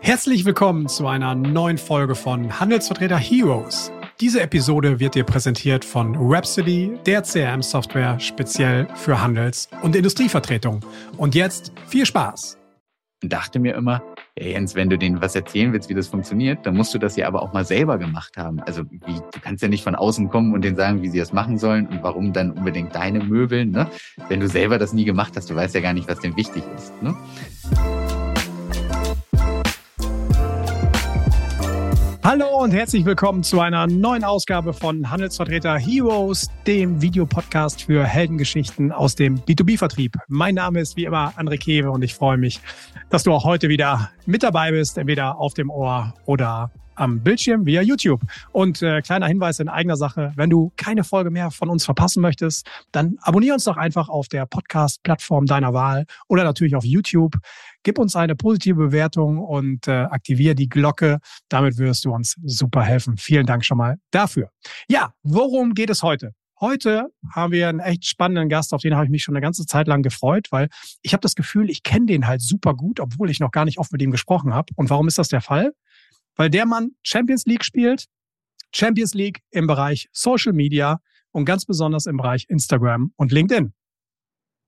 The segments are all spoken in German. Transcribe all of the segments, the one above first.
Herzlich willkommen zu einer neuen Folge von Handelsvertreter Heroes. Diese Episode wird dir präsentiert von Rhapsody, der CRM-Software speziell für Handels- und Industrievertretung. Und jetzt viel Spaß! dachte mir immer, hey Jens, wenn du denen was erzählen willst, wie das funktioniert, dann musst du das ja aber auch mal selber gemacht haben. Also wie, du kannst ja nicht von außen kommen und denen sagen, wie sie das machen sollen und warum dann unbedingt deine Möbel, ne? Wenn du selber das nie gemacht hast, du weißt ja gar nicht, was denn wichtig ist. Ne? Hallo und herzlich willkommen zu einer neuen Ausgabe von Handelsvertreter Heroes, dem Videopodcast für Heldengeschichten aus dem B2B-Vertrieb. Mein Name ist wie immer André Kewe und ich freue mich, dass du auch heute wieder mit dabei bist, entweder auf dem Ohr oder am Bildschirm via YouTube. Und äh, kleiner Hinweis in eigener Sache, wenn du keine Folge mehr von uns verpassen möchtest, dann abonniere uns doch einfach auf der Podcast-Plattform deiner Wahl oder natürlich auf YouTube. Gib uns eine positive Bewertung und äh, aktiviere die Glocke. Damit wirst du uns super helfen. Vielen Dank schon mal dafür. Ja, worum geht es heute? Heute haben wir einen echt spannenden Gast, auf den habe ich mich schon eine ganze Zeit lang gefreut, weil ich habe das Gefühl, ich kenne den halt super gut, obwohl ich noch gar nicht oft mit ihm gesprochen habe. Und warum ist das der Fall? Weil der Mann Champions League spielt, Champions League im Bereich Social Media und ganz besonders im Bereich Instagram und LinkedIn.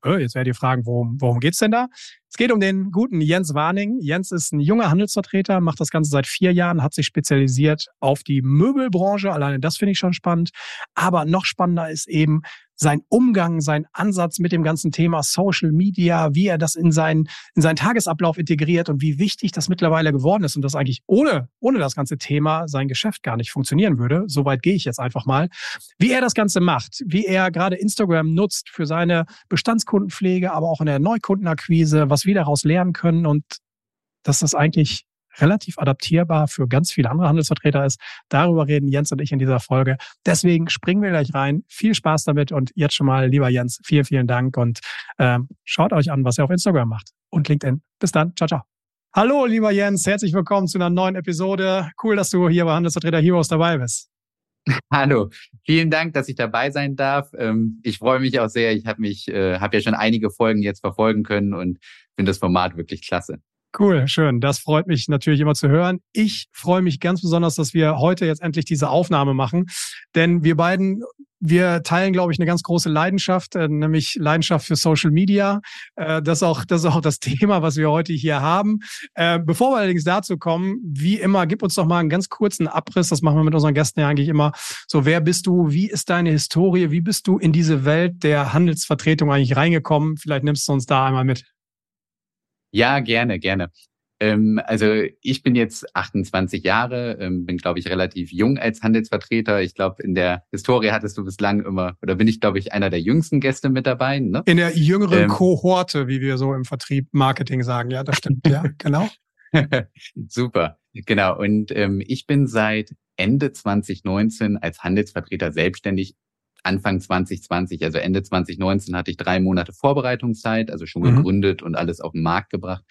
Äh, jetzt werdet ihr fragen, worum, worum geht's denn da? Es geht um den guten Jens Warning. Jens ist ein junger Handelsvertreter, macht das Ganze seit vier Jahren, hat sich spezialisiert auf die Möbelbranche. Alleine das finde ich schon spannend. Aber noch spannender ist eben, sein Umgang, sein Ansatz mit dem ganzen Thema Social Media, wie er das in seinen, in seinen Tagesablauf integriert und wie wichtig das mittlerweile geworden ist und das eigentlich ohne, ohne das ganze Thema sein Geschäft gar nicht funktionieren würde. Soweit gehe ich jetzt einfach mal. Wie er das Ganze macht, wie er gerade Instagram nutzt für seine Bestandskundenpflege, aber auch in der Neukundenakquise, was wir daraus lernen können und dass das eigentlich relativ adaptierbar für ganz viele andere Handelsvertreter ist. Darüber reden Jens und ich in dieser Folge. Deswegen springen wir gleich rein. Viel Spaß damit und jetzt schon mal, lieber Jens, vielen, vielen Dank und ähm, schaut euch an, was er auf Instagram macht und LinkedIn. Bis dann. Ciao, ciao. Hallo, lieber Jens, herzlich willkommen zu einer neuen Episode. Cool, dass du hier bei Handelsvertreter Heroes dabei bist. Hallo, vielen Dank, dass ich dabei sein darf. Ähm, ich freue mich auch sehr. Ich habe mich, äh, habe ja schon einige Folgen jetzt verfolgen können und finde das Format wirklich klasse. Cool, schön. Das freut mich natürlich immer zu hören. Ich freue mich ganz besonders, dass wir heute jetzt endlich diese Aufnahme machen, denn wir beiden wir teilen, glaube ich, eine ganz große Leidenschaft, äh, nämlich Leidenschaft für Social Media. Äh, das, ist auch, das ist auch das Thema, was wir heute hier haben. Äh, bevor wir allerdings dazu kommen, wie immer, gib uns doch mal einen ganz kurzen Abriss. Das machen wir mit unseren Gästen ja eigentlich immer. So, wer bist du? Wie ist deine Historie? Wie bist du in diese Welt der Handelsvertretung eigentlich reingekommen? Vielleicht nimmst du uns da einmal mit. Ja, gerne, gerne. Ähm, also ich bin jetzt 28 Jahre, ähm, bin, glaube ich, relativ jung als Handelsvertreter. Ich glaube, in der Historie hattest du bislang immer, oder bin ich, glaube ich, einer der jüngsten Gäste mit dabei. Ne? In der jüngeren ähm, Kohorte, wie wir so im Vertrieb Marketing sagen. Ja, das stimmt. ja, genau. Super, genau. Und ähm, ich bin seit Ende 2019 als Handelsvertreter selbstständig Anfang 2020, also Ende 2019 hatte ich drei Monate Vorbereitungszeit, also schon mhm. gegründet und alles auf den Markt gebracht.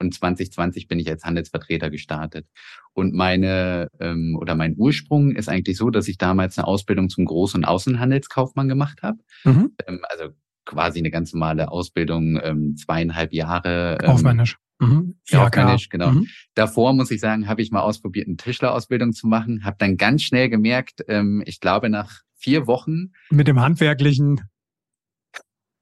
Und 2020 bin ich als Handelsvertreter gestartet. Und meine ähm, oder mein Ursprung ist eigentlich so, dass ich damals eine Ausbildung zum Groß- und Außenhandelskaufmann gemacht habe. Mhm. Ähm, also quasi eine ganz normale Ausbildung, ähm, zweieinhalb Jahre. Ähm, Kaufmännisch. Mhm. Ja, Kaufmännisch, genau. Mhm. Davor muss ich sagen, habe ich mal ausprobiert, eine Tischlerausbildung zu machen, habe dann ganz schnell gemerkt, ähm, ich glaube nach vier Wochen. Mit dem handwerklichen.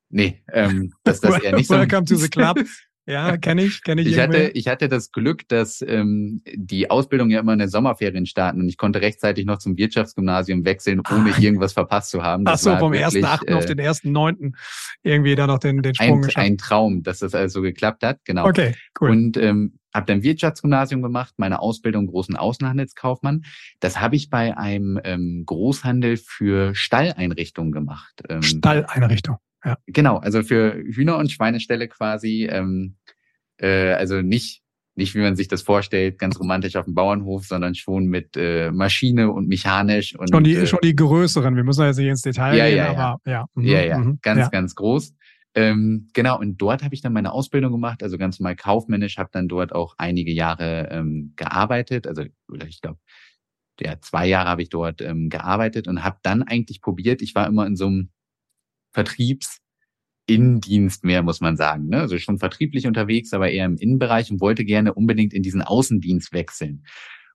Nee, ähm, das das eher nicht so. Welcome to the club. Ja, kenne ich, kenne ich. Ich hatte, ich hatte das Glück, dass ähm, die Ausbildung ja immer in den Sommerferien starten und ich konnte rechtzeitig noch zum Wirtschaftsgymnasium wechseln, ohne ah. irgendwas verpasst zu haben. Das Ach so, vom ersten Achten auf den ersten Neunten irgendwie da noch den, den Sprung ein, geschafft. Ein Traum, dass das also geklappt hat, genau. Okay, cool. Und ähm, habe dann Wirtschaftsgymnasium gemacht, meine Ausbildung großen Außenhandelskaufmann. Das habe ich bei einem ähm, Großhandel für Stalleinrichtungen gemacht. Ähm, Stalleinrichtung. Ja. Genau, also für Hühner- und Schweineställe quasi, ähm, äh, also nicht, nicht wie man sich das vorstellt, ganz romantisch auf dem Bauernhof, sondern schon mit äh, Maschine und mechanisch. Und, schon, die, äh, schon die größeren, wir müssen jetzt nicht ins Detail ja, gehen, ja, aber ja. Mhm, ja, ja, mhm, ganz, ja. ganz groß. Ähm, genau, und dort habe ich dann meine Ausbildung gemacht, also ganz normal kaufmännisch, habe dann dort auch einige Jahre ähm, gearbeitet, also oder ich glaube, ja, zwei Jahre habe ich dort ähm, gearbeitet und habe dann eigentlich probiert, ich war immer in so einem Vertriebs, Innendienst mehr, muss man sagen. Ne? Also schon vertrieblich unterwegs, aber eher im Innenbereich und wollte gerne unbedingt in diesen Außendienst wechseln.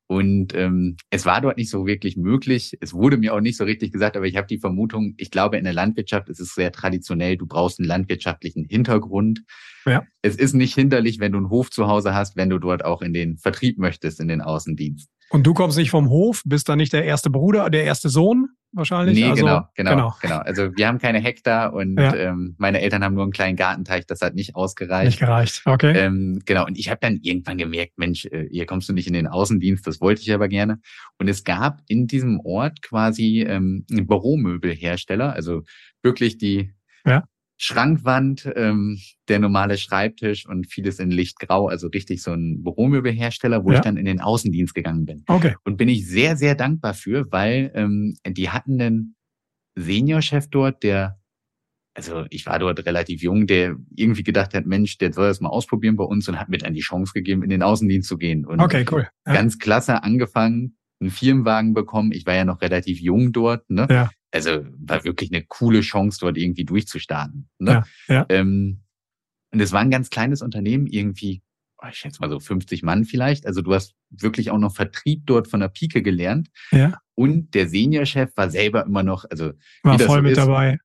Und ähm, es war dort nicht so wirklich möglich. Es wurde mir auch nicht so richtig gesagt, aber ich habe die Vermutung, ich glaube, in der Landwirtschaft ist es sehr traditionell, du brauchst einen landwirtschaftlichen Hintergrund. Ja. Es ist nicht hinderlich, wenn du einen Hof zu Hause hast, wenn du dort auch in den Vertrieb möchtest, in den Außendienst. Und du kommst nicht vom Hof, bist dann nicht der erste Bruder, der erste Sohn wahrscheinlich? Nee, also, genau, genau, genau, genau. Also wir haben keine Hektar und ja. ähm, meine Eltern haben nur einen kleinen Gartenteich, das hat nicht ausgereicht. Nicht gereicht, okay. Ähm, genau, und ich habe dann irgendwann gemerkt, Mensch, äh, hier kommst du nicht in den Außendienst, das wollte ich aber gerne. Und es gab in diesem Ort quasi ähm, einen Büromöbelhersteller, also wirklich die ja. Schrankwand, ähm, der normale Schreibtisch und vieles in Lichtgrau, also richtig so ein Büromöbelhersteller, wo ja. ich dann in den Außendienst gegangen bin. Okay. Und bin ich sehr, sehr dankbar für, weil ähm, die hatten einen Seniorchef dort, der, also ich war dort relativ jung, der irgendwie gedacht hat, Mensch, der soll das mal ausprobieren bei uns und hat mir dann die Chance gegeben, in den Außendienst zu gehen. Und okay, cool. Ja. Ganz klasse angefangen, einen Firmenwagen bekommen. Ich war ja noch relativ jung dort. Ne? Ja also war wirklich eine coole Chance, dort irgendwie durchzustarten. Ne? Ja, ja. Ähm, und es war ein ganz kleines Unternehmen, irgendwie, oh, ich schätze mal so 50 Mann vielleicht. Also du hast wirklich auch noch Vertrieb dort von der Pike gelernt. Ja. Und der Seniorchef war selber immer noch, also war voll so mit ist, dabei.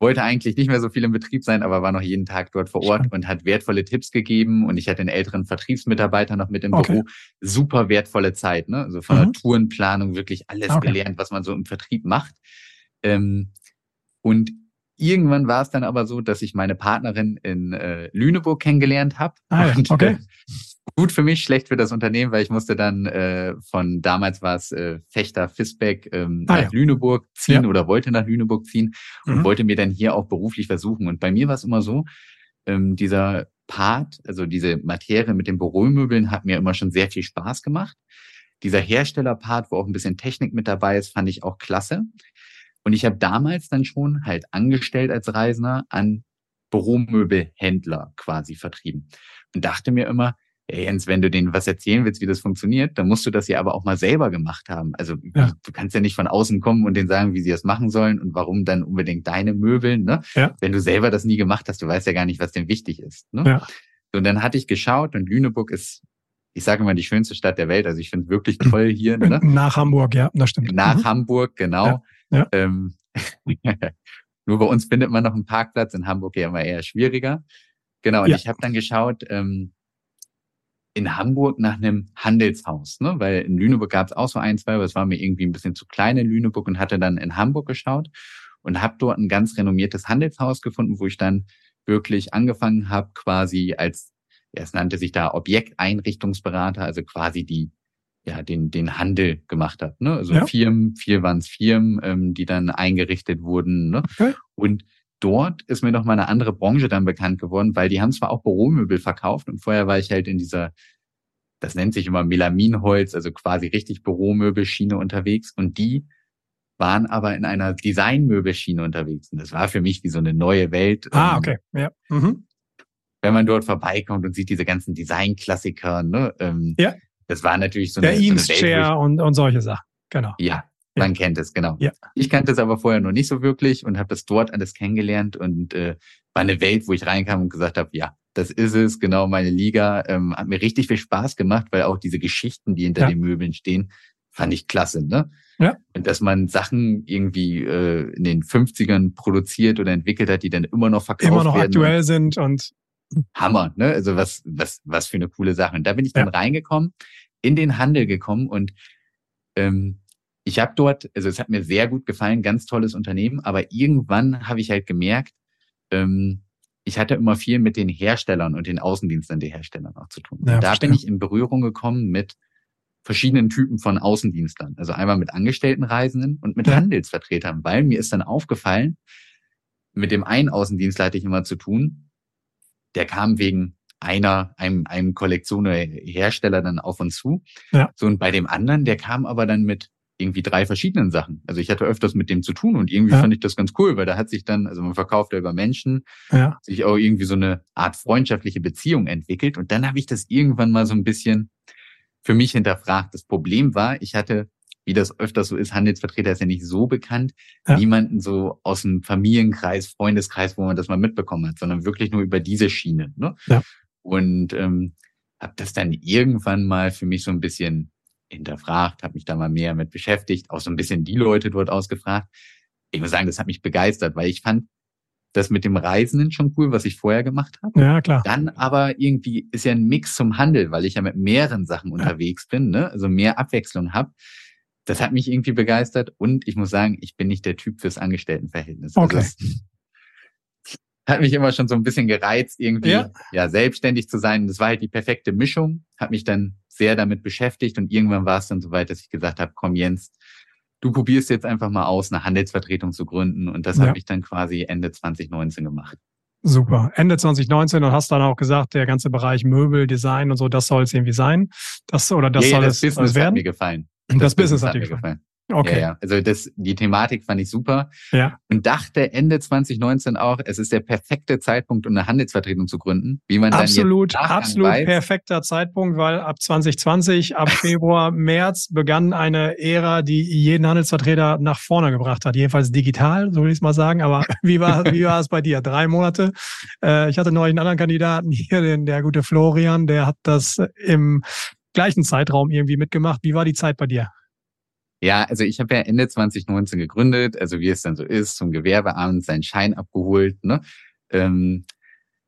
Wollte eigentlich nicht mehr so viel im Betrieb sein, aber war noch jeden Tag dort vor Ort Spannend. und hat wertvolle Tipps gegeben. Und ich hatte einen älteren Vertriebsmitarbeiter noch mit im okay. Büro. Super wertvolle Zeit, ne? Also von mhm. der Tourenplanung wirklich alles okay. gelernt, was man so im Vertrieb macht. Ähm, und irgendwann war es dann aber so, dass ich meine Partnerin in äh, Lüneburg kennengelernt habe. Ah, okay. Äh, gut für mich, schlecht für das Unternehmen, weil ich musste dann äh, von damals war es äh, Fechter Fisbeck ähm, ah, nach ja. Lüneburg ziehen ja. oder wollte nach Lüneburg ziehen und mhm. wollte mir dann hier auch beruflich versuchen. Und bei mir war es immer so, ähm, dieser Part, also diese Materie mit den Büromöbeln hat mir immer schon sehr viel Spaß gemacht. Dieser Herstellerpart, wo auch ein bisschen Technik mit dabei ist, fand ich auch klasse. Und ich habe damals dann schon halt angestellt als Reisender an Büromöbelhändler quasi vertrieben. Und dachte mir immer, ja, Jens, wenn du denen was erzählen willst, wie das funktioniert, dann musst du das ja aber auch mal selber gemacht haben. Also ja. du kannst ja nicht von außen kommen und denen sagen, wie sie das machen sollen und warum dann unbedingt deine Möbel, ne? Ja. Wenn du selber das nie gemacht hast, du weißt ja gar nicht, was denn wichtig ist. Ne? Ja. Und dann hatte ich geschaut und Lüneburg ist, ich sage mal, die schönste Stadt der Welt. Also ich finde es wirklich toll hier. Ne? Nach Hamburg, ja, das stimmt. Nach mhm. Hamburg, genau. Ja. Ja. Ähm, nur bei uns findet man noch einen Parkplatz, in Hamburg ja immer eher schwieriger. Genau, und ja. ich habe dann geschaut, ähm, in Hamburg nach einem Handelshaus, ne? weil in Lüneburg gab es auch so ein, zwei, aber es war mir irgendwie ein bisschen zu klein in Lüneburg und hatte dann in Hamburg geschaut und habe dort ein ganz renommiertes Handelshaus gefunden, wo ich dann wirklich angefangen habe, quasi als, es nannte sich da Objekteinrichtungsberater, also quasi die ja, den, den Handel gemacht hat. Ne? Also ja. Firmen, viel waren es Firmen, ähm, die dann eingerichtet wurden. Ne? Okay. Und dort ist mir noch mal eine andere Branche dann bekannt geworden, weil die haben zwar auch Büromöbel verkauft und vorher war ich halt in dieser, das nennt sich immer Melaminholz, also quasi richtig Büromöbelschiene unterwegs und die waren aber in einer Designmöbelschiene unterwegs. Und das war für mich wie so eine neue Welt. Ah, ähm, okay. Ja. Mhm. Wenn man dort vorbeikommt und sieht diese ganzen Designklassiker, ne? Ähm, ja das war natürlich so eine, Der Eames so Chair und, und solche Sachen. Genau. Ja, man kennt es, genau. Ja. Ich kannte es aber vorher noch nicht so wirklich und habe das dort alles kennengelernt und äh, war eine Welt, wo ich reinkam und gesagt habe, ja, das ist es, genau meine Liga. Ähm, hat mir richtig viel Spaß gemacht, weil auch diese Geschichten, die hinter ja. den Möbeln stehen, fand ich klasse. Ne? Ja. Und dass man Sachen irgendwie äh, in den 50ern produziert oder entwickelt hat, die dann immer noch verkauft werden. Immer noch werden aktuell sind und Hammer, ne? Also was, was, was für eine coole Sache. Und da bin ich dann ja. reingekommen, in den Handel gekommen und ähm, ich habe dort, also es hat mir sehr gut gefallen, ganz tolles Unternehmen, aber irgendwann habe ich halt gemerkt, ähm, ich hatte immer viel mit den Herstellern und den Außendiensten der Hersteller auch zu tun. Ja, da verstehe. bin ich in Berührung gekommen mit verschiedenen Typen von Außendienstlern. Also einmal mit Angestelltenreisenden und mit ja. Handelsvertretern, weil mir ist dann aufgefallen, mit dem einen Außendienstler hatte ich immer zu tun, der kam wegen einer, einem, einem Kollektion oder Hersteller dann auf uns zu. Ja. So, und bei dem anderen, der kam aber dann mit irgendwie drei verschiedenen Sachen. Also ich hatte öfters mit dem zu tun und irgendwie ja. fand ich das ganz cool, weil da hat sich dann, also man verkauft ja über Menschen, ja. sich auch irgendwie so eine Art freundschaftliche Beziehung entwickelt. Und dann habe ich das irgendwann mal so ein bisschen für mich hinterfragt. Das Problem war, ich hatte wie das öfters so ist, Handelsvertreter ist ja nicht so bekannt, ja. niemanden so aus dem Familienkreis, Freundeskreis, wo man das mal mitbekommen hat, sondern wirklich nur über diese Schiene. Ne? Ja. Und ähm, habe das dann irgendwann mal für mich so ein bisschen hinterfragt, habe mich da mal mehr mit beschäftigt, auch so ein bisschen die Leute dort ausgefragt. Ich muss sagen, das hat mich begeistert, weil ich fand das mit dem Reisenden schon cool, was ich vorher gemacht habe. Ja, klar. Dann aber irgendwie ist ja ein Mix zum Handel, weil ich ja mit mehreren Sachen ja. unterwegs bin, ne? also mehr Abwechslung habe. Das hat mich irgendwie begeistert und ich muss sagen, ich bin nicht der Typ fürs Angestelltenverhältnis. Also okay. Also hat mich immer schon so ein bisschen gereizt, irgendwie ja. ja selbstständig zu sein. Das war halt die perfekte Mischung, hat mich dann sehr damit beschäftigt und irgendwann war es dann so weit, dass ich gesagt habe, komm Jens, du probierst jetzt einfach mal aus, eine Handelsvertretung zu gründen und das ja. habe ich dann quasi Ende 2019 gemacht. Super. Ende 2019 und hast dann auch gesagt, der ganze Bereich Möbel, Design und so, das soll es irgendwie sein. Das oder das ja, soll das es Business werden. hat mir gefallen. Das, das Business, hat dir gefallen. gefallen. Okay. Ja, ja. Also das, die Thematik fand ich super. Ja. Und dachte Ende 2019 auch, es ist der perfekte Zeitpunkt, um eine Handelsvertretung zu gründen. Wie man absolut, dann jetzt absolut weiß. perfekter Zeitpunkt, weil ab 2020, ab Februar, März begann eine Ära, die jeden Handelsvertreter nach vorne gebracht hat. Jedenfalls digital, so will ich es mal sagen. Aber wie war, wie war es bei dir? Drei Monate. Äh, ich hatte neulich einen anderen Kandidaten hier, den, der gute Florian, der hat das im gleichen Zeitraum irgendwie mitgemacht. Wie war die Zeit bei dir? Ja, also ich habe ja Ende 2019 gegründet, also wie es dann so ist, zum Gewerbeamt seinen Schein abgeholt, ne? Ähm,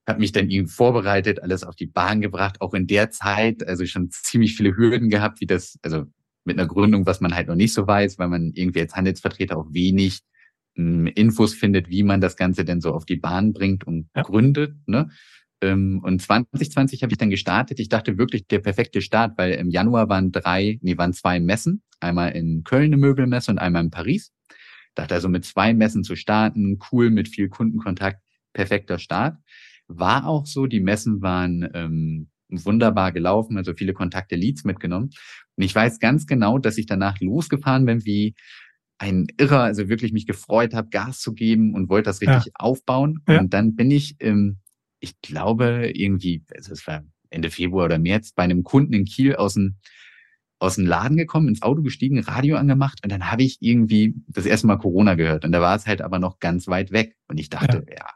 habe mich dann irgendwie vorbereitet, alles auf die Bahn gebracht, auch in der Zeit, also schon ziemlich viele Hürden gehabt, wie das, also mit einer Gründung, was man halt noch nicht so weiß, weil man irgendwie als Handelsvertreter auch wenig ähm, Infos findet, wie man das Ganze denn so auf die Bahn bringt und ja. gründet. Ne? Ähm, und 2020 habe ich dann gestartet. Ich dachte wirklich der perfekte Start, weil im Januar waren drei, nee, waren zwei Messen. Einmal in Köln eine Möbelmesse und einmal in Paris. Dachte also mit zwei Messen zu starten, cool, mit viel Kundenkontakt, perfekter Start. War auch so, die Messen waren ähm, wunderbar gelaufen, also viele Kontakte, Leads mitgenommen. Und ich weiß ganz genau, dass ich danach losgefahren bin wie ein Irrer, also wirklich mich gefreut habe, Gas zu geben und wollte das richtig ja. aufbauen. Ja. Und dann bin ich ähm, ich glaube, irgendwie, also es war Ende Februar oder März, bei einem Kunden in Kiel aus dem, aus dem Laden gekommen, ins Auto gestiegen, Radio angemacht und dann habe ich irgendwie das erste Mal Corona gehört und da war es halt aber noch ganz weit weg und ich dachte, ja, ja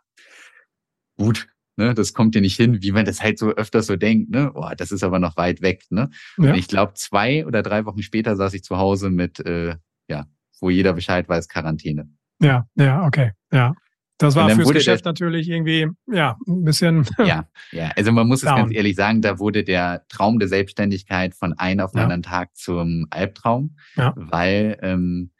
gut, ne, das kommt dir nicht hin, wie man das halt so öfters so denkt, ne, boah, das ist aber noch weit weg, ne. Ja. Und ich glaube, zwei oder drei Wochen später saß ich zu Hause mit, äh, ja, wo jeder Bescheid weiß, Quarantäne. Ja, ja, okay, ja. Das war fürs Geschäft natürlich irgendwie, ja, ein bisschen. Ja, ja. Also man muss es down. ganz ehrlich sagen, da wurde der Traum der Selbstständigkeit von einem auf den ja. anderen Tag zum Albtraum, ja. weil ähm,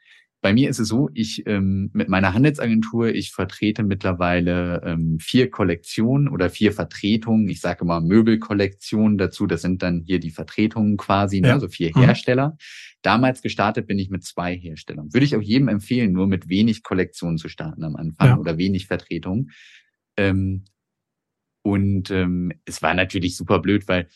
bei mir ist es so, ich ähm, mit meiner Handelsagentur, ich vertrete mittlerweile ähm, vier Kollektionen oder vier Vertretungen. Ich sage mal Möbelkollektionen dazu. Das sind dann hier die Vertretungen quasi, ne? ja. also vier mhm. Hersteller. Damals gestartet bin ich mit zwei Herstellern. Würde ich auch jedem empfehlen, nur mit wenig Kollektionen zu starten am Anfang ja. oder wenig Vertretungen. Ähm, und ähm, es war natürlich super blöd, weil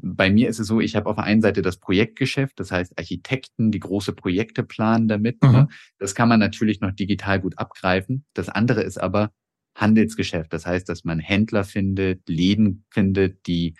bei mir ist es so, ich habe auf der einen Seite das Projektgeschäft, das heißt Architekten, die große Projekte planen damit. Ne? Mhm. Ne? Das kann man natürlich noch digital gut abgreifen. Das andere ist aber Handelsgeschäft. Das heißt, dass man Händler findet, Läden findet, die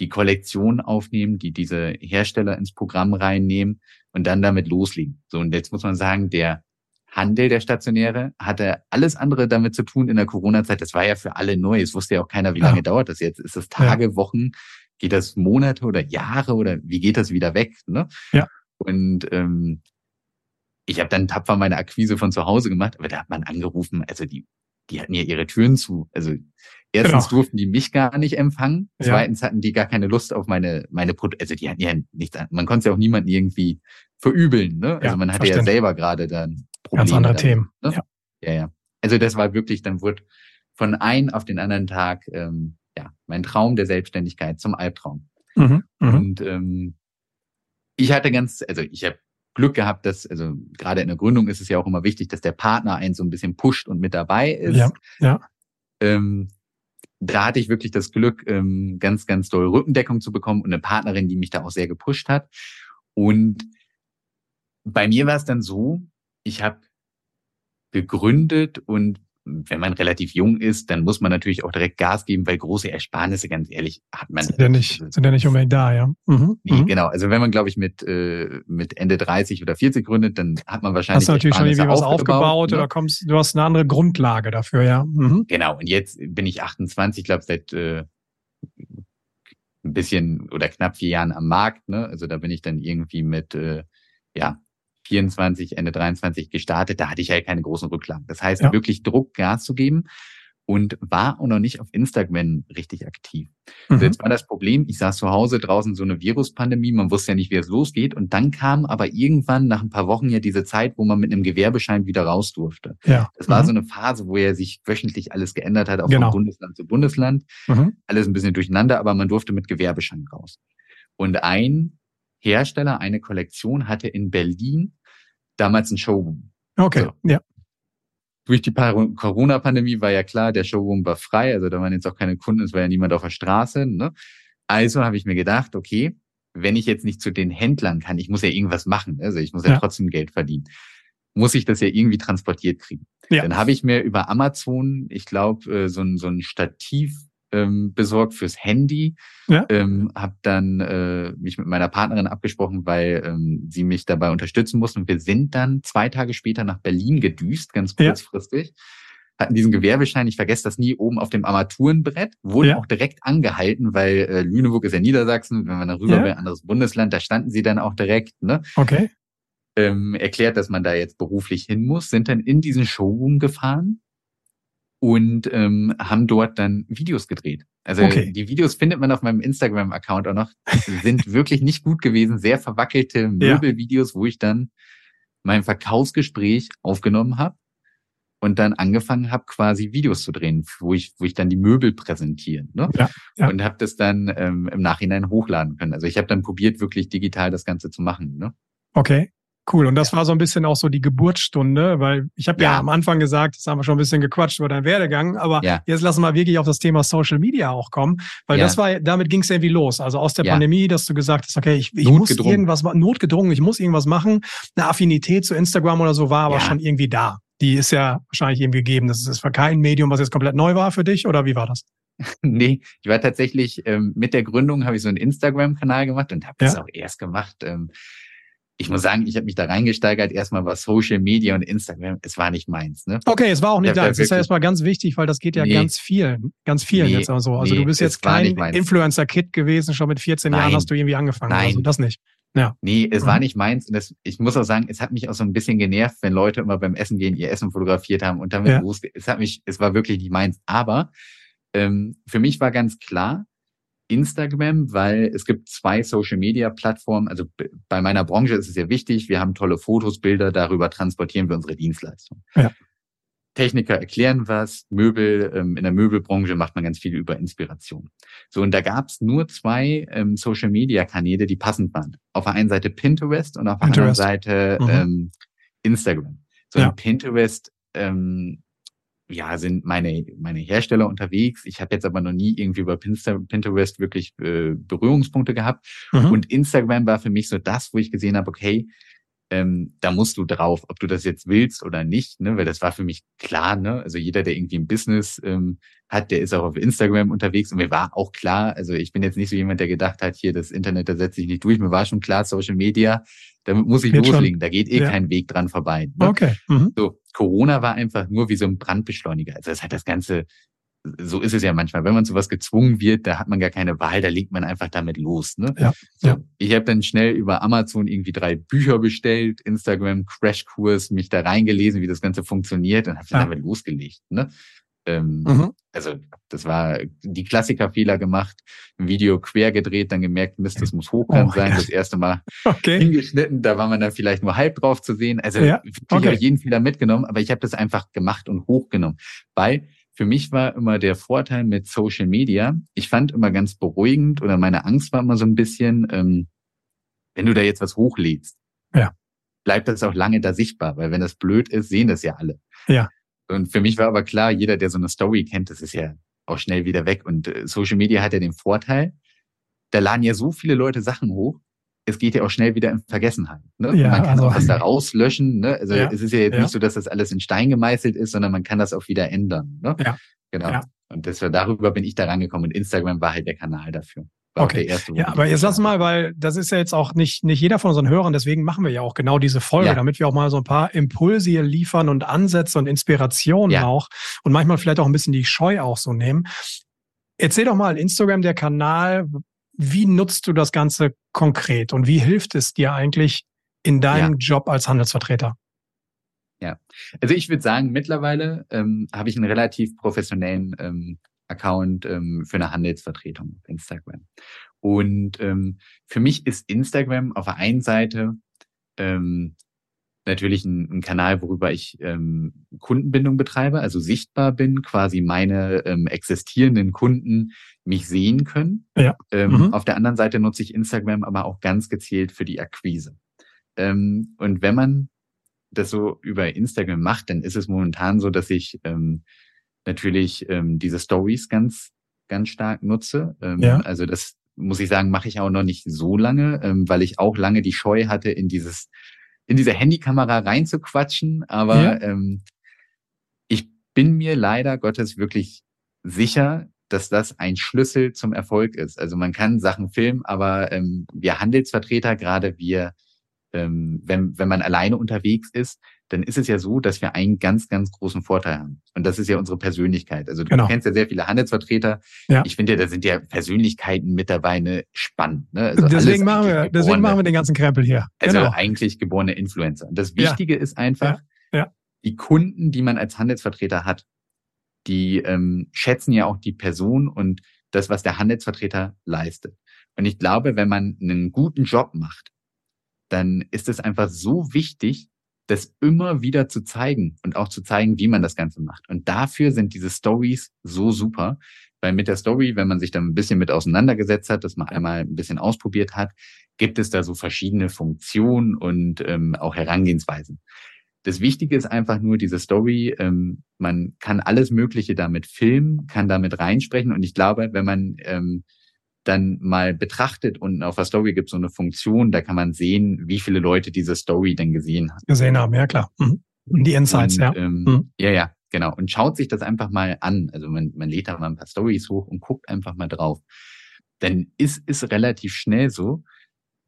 die Kollektion aufnehmen, die diese Hersteller ins Programm reinnehmen und dann damit loslegen. So, und jetzt muss man sagen, der Handel, der Stationäre, hatte alles andere damit zu tun in der Corona-Zeit. Das war ja für alle neu. Es wusste ja auch keiner, wie lange ja. dauert das jetzt. Ist das Tage, ja. Wochen? Geht das Monate oder Jahre oder wie geht das wieder weg? Ne? Ja. Und ähm, ich habe dann tapfer meine Akquise von zu Hause gemacht, aber da hat man angerufen, also die, die hatten ja ihre Türen zu. Also Erstens genau. durften die mich gar nicht empfangen. Zweitens hatten die gar keine Lust auf meine, meine Produkte. Also die hatten ja nichts, man konnte es ja auch niemanden irgendwie verübeln, ne? Also ja, man hatte ja selber gerade dann Probleme. Ganz andere Themen. Ne? Ja. ja, ja. Also das war wirklich, dann wurde von einem auf den anderen Tag, ähm, ja, mein Traum der Selbstständigkeit zum Albtraum. Mhm, mh. Und ähm, ich hatte ganz, also ich habe Glück gehabt, dass, also gerade in der Gründung ist es ja auch immer wichtig, dass der Partner einen so ein bisschen pusht und mit dabei ist. Ja, ja. Ähm, da hatte ich wirklich das Glück, ähm, ganz, ganz doll Rückendeckung zu bekommen und eine Partnerin, die mich da auch sehr gepusht hat. Und bei mir war es dann so, ich habe gegründet und wenn man relativ jung ist, dann muss man natürlich auch direkt Gas geben, weil große Ersparnisse, ganz ehrlich, hat man. Sind ja nicht, sind ja nicht unbedingt da, ja. Mhm. Nee, mhm. genau. Also wenn man, glaube ich, mit, äh, mit Ende 30 oder 40 gründet, dann hat man wahrscheinlich. Hast du natürlich schon irgendwie was aufgebaut, ne? oder kommst, du hast eine andere Grundlage dafür, ja. Mhm. Genau. Und jetzt bin ich 28, glaube seit äh, ein bisschen oder knapp vier Jahren am Markt. Ne? Also da bin ich dann irgendwie mit äh, ja 24, Ende 23 gestartet, da hatte ich ja keine großen Rücklagen. Das heißt, ja. wirklich Druck, Gas zu geben und war auch noch nicht auf Instagram richtig aktiv. Mhm. Jetzt war das Problem, ich saß zu Hause draußen so eine Viruspandemie, man wusste ja nicht, wie es losgeht. Und dann kam aber irgendwann nach ein paar Wochen ja diese Zeit, wo man mit einem Gewerbeschein wieder raus durfte. Ja. Das war mhm. so eine Phase, wo ja sich wöchentlich alles geändert hat, auch genau. von Bundesland zu Bundesland. Mhm. Alles ein bisschen durcheinander, aber man durfte mit Gewerbeschein raus. Und ein Hersteller, eine Kollektion hatte in Berlin damals ein Showroom. Okay, so. ja. Durch die Corona-Pandemie war ja klar, der Showroom war frei, also da waren jetzt auch keine Kunden, es war ja niemand auf der Straße. Ne? Also habe ich mir gedacht, okay, wenn ich jetzt nicht zu den Händlern kann, ich muss ja irgendwas machen, also ich muss ja, ja. trotzdem Geld verdienen, muss ich das ja irgendwie transportiert kriegen. Ja. Dann habe ich mir über Amazon, ich glaube, äh, so ein, so ein Stativ ähm, besorgt fürs Handy. Ja. Ähm, habe dann äh, mich mit meiner Partnerin abgesprochen, weil ähm, sie mich dabei unterstützen muss. Und wir sind dann zwei Tage später nach Berlin gedüst, ganz kurzfristig. Ja. Hatten diesen Gewerbeschein, ich vergesse das nie, oben auf dem Armaturenbrett, wurden ja. auch direkt angehalten, weil äh, Lüneburg ist ja Niedersachsen, wenn man dann rüber ja. will, anderes Bundesland, da standen sie dann auch direkt. Ne? Okay. Ähm, erklärt, dass man da jetzt beruflich hin muss, sind dann in diesen Showroom gefahren und ähm, haben dort dann Videos gedreht. Also okay. die Videos findet man auf meinem Instagram-Account auch noch. sind wirklich nicht gut gewesen, sehr verwackelte Möbelvideos, wo ich dann mein Verkaufsgespräch aufgenommen habe und dann angefangen habe, quasi Videos zu drehen, wo ich, wo ich dann die Möbel präsentiere. Ne? Ja, ja. Und habe das dann ähm, im Nachhinein hochladen können. Also ich habe dann probiert, wirklich digital das Ganze zu machen. Ne? Okay. Cool. Und das ja. war so ein bisschen auch so die Geburtsstunde, weil ich habe ja. ja. am Anfang gesagt, das haben wir schon ein bisschen gequatscht über deinen Werdegang, aber ja. jetzt lassen wir wirklich auf das Thema Social Media auch kommen, weil das war, damit ging es irgendwie los. Also aus der Pandemie, dass du gesagt hast, okay, ich, ich muss irgendwas, notgedrungen, ich muss irgendwas machen. Eine Affinität zu Instagram oder so war aber schon irgendwie da. Die ist ja wahrscheinlich irgendwie gegeben. Das ist für kein Medium, was jetzt komplett neu war für dich, oder wie war das? nee, ich war tatsächlich ähm, mit der Gründung habe ich so einen Instagram-Kanal gemacht und habe das auch erst gemacht. Ähm, ich muss sagen, ich habe mich da reingesteigert. Erstmal war Social Media und Instagram, es war nicht meins. Ne? Okay, es war auch nicht deins. Das ist ja erstmal ganz wichtig, weil das geht ja nee, ganz vielen, ganz vielen nee, jetzt auch so. Also nee, du bist jetzt kein Influencer-Kid gewesen, schon mit 14 Nein. Jahren hast du irgendwie angefangen. Nein. Also das nicht. Ja. Nee, es mhm. war nicht meins. Und das, ich muss auch sagen, es hat mich auch so ein bisschen genervt, wenn Leute immer beim Essen gehen ihr Essen fotografiert haben und damit ja. Es hat mich, es war wirklich nicht meins. Aber ähm, für mich war ganz klar, Instagram, weil es gibt zwei Social-Media-Plattformen. Also bei meiner Branche ist es sehr wichtig. Wir haben tolle Fotos, Bilder, darüber transportieren wir unsere Dienstleistung. Ja. Techniker erklären was, Möbel, ähm, in der Möbelbranche macht man ganz viel über Inspiration. So, und da gab es nur zwei ähm, Social-Media-Kanäle, die passend waren. Auf der einen Seite Pinterest und auf der anderen Seite mhm. ähm, Instagram. So, ja. Pinterest ähm, ja, sind meine, meine Hersteller unterwegs. Ich habe jetzt aber noch nie irgendwie über Pinterest wirklich äh, Berührungspunkte gehabt. Mhm. Und Instagram war für mich so das, wo ich gesehen habe, okay, ähm, da musst du drauf, ob du das jetzt willst oder nicht, ne? weil das war für mich klar, ne? Also jeder, der irgendwie ein Business ähm, hat, der ist auch auf Instagram unterwegs und mir war auch klar, also ich bin jetzt nicht so jemand, der gedacht hat, hier das Internet, da setze ich nicht durch, mir war schon klar, Social Media, damit muss ich Geht loslegen, schon. da geht eh ja. kein Weg dran vorbei. Ne? Okay. Mhm. So, Corona war einfach nur wie so ein Brandbeschleuniger. Also das hat das Ganze so ist es ja manchmal. Wenn man zu was gezwungen wird, da hat man gar keine Wahl, da legt man einfach damit los. Ne? Ja, so, ja. Ich habe dann schnell über Amazon irgendwie drei Bücher bestellt, Instagram Crashkurs, mich da reingelesen, wie das Ganze funktioniert und habe ja. damit losgelegt. Ne? Ähm, mhm. Also das war die Klassikerfehler gemacht, ein Video quer gedreht, dann gemerkt, Mist, das muss hochkant oh, sein. Das erste Mal okay. hingeschnitten, da war man dann vielleicht nur halb drauf zu sehen. Also ja. okay. ich habe jeden Fehler mitgenommen, aber ich habe das einfach gemacht und hochgenommen, weil für mich war immer der Vorteil mit Social Media, ich fand immer ganz beruhigend oder meine Angst war immer so ein bisschen, ähm, wenn du da jetzt was hochlädst, ja. bleibt das auch lange da sichtbar, weil wenn das blöd ist, sehen das ja alle. Ja. Und für mich war aber klar, jeder, der so eine Story kennt, das ist ja auch schnell wieder weg. Und äh, Social Media hat ja den Vorteil, da laden ja so viele Leute Sachen hoch, es geht ja auch schnell wieder in Vergessenheit. Ne? Ja, man kann also- auch was da rauslöschen. Ne? Also Ja, es ist ja jetzt ja. nicht so, dass das alles in Stein gemeißelt ist, sondern man kann das auch wieder ändern. Ne? Ja, Genau. Und das war, darüber bin ich da rangekommen und Instagram war halt der Kanal dafür. Okay. der erste, Ja, aber jetzt lass mal, weil das ist ja jetzt auch nicht, nicht jeder von unseren Hörern, deswegen machen wir ja auch genau diese Folge, Ja. damit wir auch mal so ein paar Impulse hier liefern und Ansätze und Inspirationen Ja. auch und manchmal vielleicht auch ein bisschen die Scheu auch so nehmen. Erzähl doch mal, Instagram, der Kanal, wie nutzt du das Ganze konkret und wie hilft es dir eigentlich in deinem Job als Handelsvertreter? Also ich würde sagen, mittlerweile ähm, habe ich einen relativ professionellen ähm, Account ähm, für eine Handelsvertretung auf Instagram. Und ähm, für mich ist Instagram auf der einen Seite ähm, natürlich ein, ein Kanal, worüber ich ähm, Kundenbindung betreibe, also sichtbar bin, quasi meine ähm, existierenden Kunden mich sehen können. Ja. Ähm, Mhm. Auf der anderen Seite nutze ich Instagram aber auch ganz gezielt für die Akquise. Ähm, und wenn man das so über Instagram macht, dann ist es momentan so, dass ich ähm, natürlich ähm, diese Stories ganz, ganz stark nutze. Ähm, Ja. Also das muss ich sagen, mache ich auch noch nicht so lange, ähm, weil ich auch lange die Scheu hatte, in dieses, in diese Handykamera reinzuquatschen. Aber Ja. ähm, ich bin mir leider Gottes wirklich sicher, dass das ein Schlüssel zum Erfolg ist. Also man kann Sachen filmen, aber ähm, wir Handelsvertreter, gerade wir, ähm, wenn, wenn man alleine unterwegs ist, dann ist es ja so, dass wir einen ganz, ganz großen Vorteil haben. Und das ist ja unsere Persönlichkeit. Also du Genau. kennst ja sehr viele Handelsvertreter. Ja. Ich finde ja, da sind ja Persönlichkeiten mit dabei ne, spannend. Ne? Also deswegen machen wir, eigentlich deswegen geborene- machen wir den ganzen Krempel hier. also genau. eigentlich geborene Influencer. Und das Ja. Wichtige ist einfach, Ja. Ja. die Kunden, die man als Handelsvertreter hat, die ähm, schätzen ja auch die Person und das, was der Handelsvertreter leistet. Und ich glaube, wenn man einen guten Job macht, dann ist es einfach so wichtig, das immer wieder zu zeigen und auch zu zeigen, wie man das Ganze macht. Und dafür sind diese Stories so super, weil mit der Story, wenn man sich dann ein bisschen mit auseinandergesetzt hat, das mal einmal ein bisschen ausprobiert hat, gibt es da so verschiedene Funktionen und ähm, auch Herangehensweisen. Das Wichtige ist einfach nur diese Story. Ähm, man kann alles Mögliche damit filmen, kann damit reinsprechen. Und ich glaube, wenn man ähm, dann mal betrachtet und auf der Story gibt es so eine Funktion, da kann man sehen, wie viele Leute diese Story denn gesehen haben. Gesehen haben, ja klar. Mhm. Die Insights, und, ja. Ähm, Mhm. Ja, ja, genau. Und schaut sich das einfach mal an. Also man, man lädt da mal ein paar Stories hoch und guckt einfach mal drauf. Dann ist es relativ schnell so,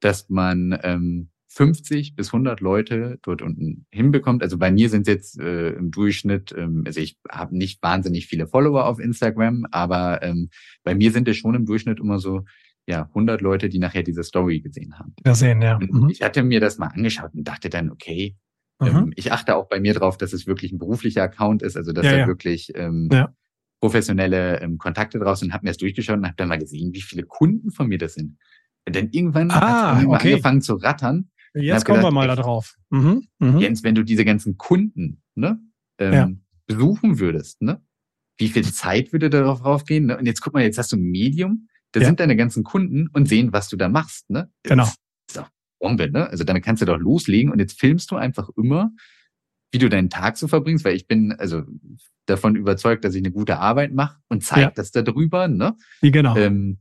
dass man ähm, 50 bis 100 Leute dort unten hinbekommt. Also bei mir sind es jetzt äh, im Durchschnitt, ähm, also ich habe nicht wahnsinnig viele Follower auf Instagram, aber ähm, bei mir sind es schon im Durchschnitt immer so, ja, 100 Leute, die nachher diese Story gesehen haben. Wir sehen, ja. Mhm. ich hatte mir das mal angeschaut und dachte dann, okay, Mhm. ähm, ich achte auch bei mir drauf, dass es wirklich ein beruflicher Account ist, also dass Ja, da ja. wirklich ähm, Ja. professionelle ähm, Kontakte draus und habe mir das durchgeschaut und habe dann mal gesehen, wie viele Kunden von mir das sind. Und dann irgendwann Ah, bei mir okay. angefangen zu rattern. Jetzt kommen wir gedacht, mal da drauf. Mhm. Mhm. Jens, wenn du diese ganzen Kunden ne, ähm, Ja. besuchen würdest, ne, wie viel Zeit würde darauf raufgehen? Ne? Und jetzt guck mal, jetzt hast du ein Medium, da Ja. sind deine ganzen Kunden und sehen, was du da machst. Ne? Genau. Das ist doch Bombe, ne? Also damit kannst du doch loslegen und jetzt filmst du einfach immer, wie du deinen Tag so verbringst, weil ich bin also davon überzeugt, dass ich eine gute Arbeit mache und zeig Ja. das da drüber, ne? Wie genau. Ähm,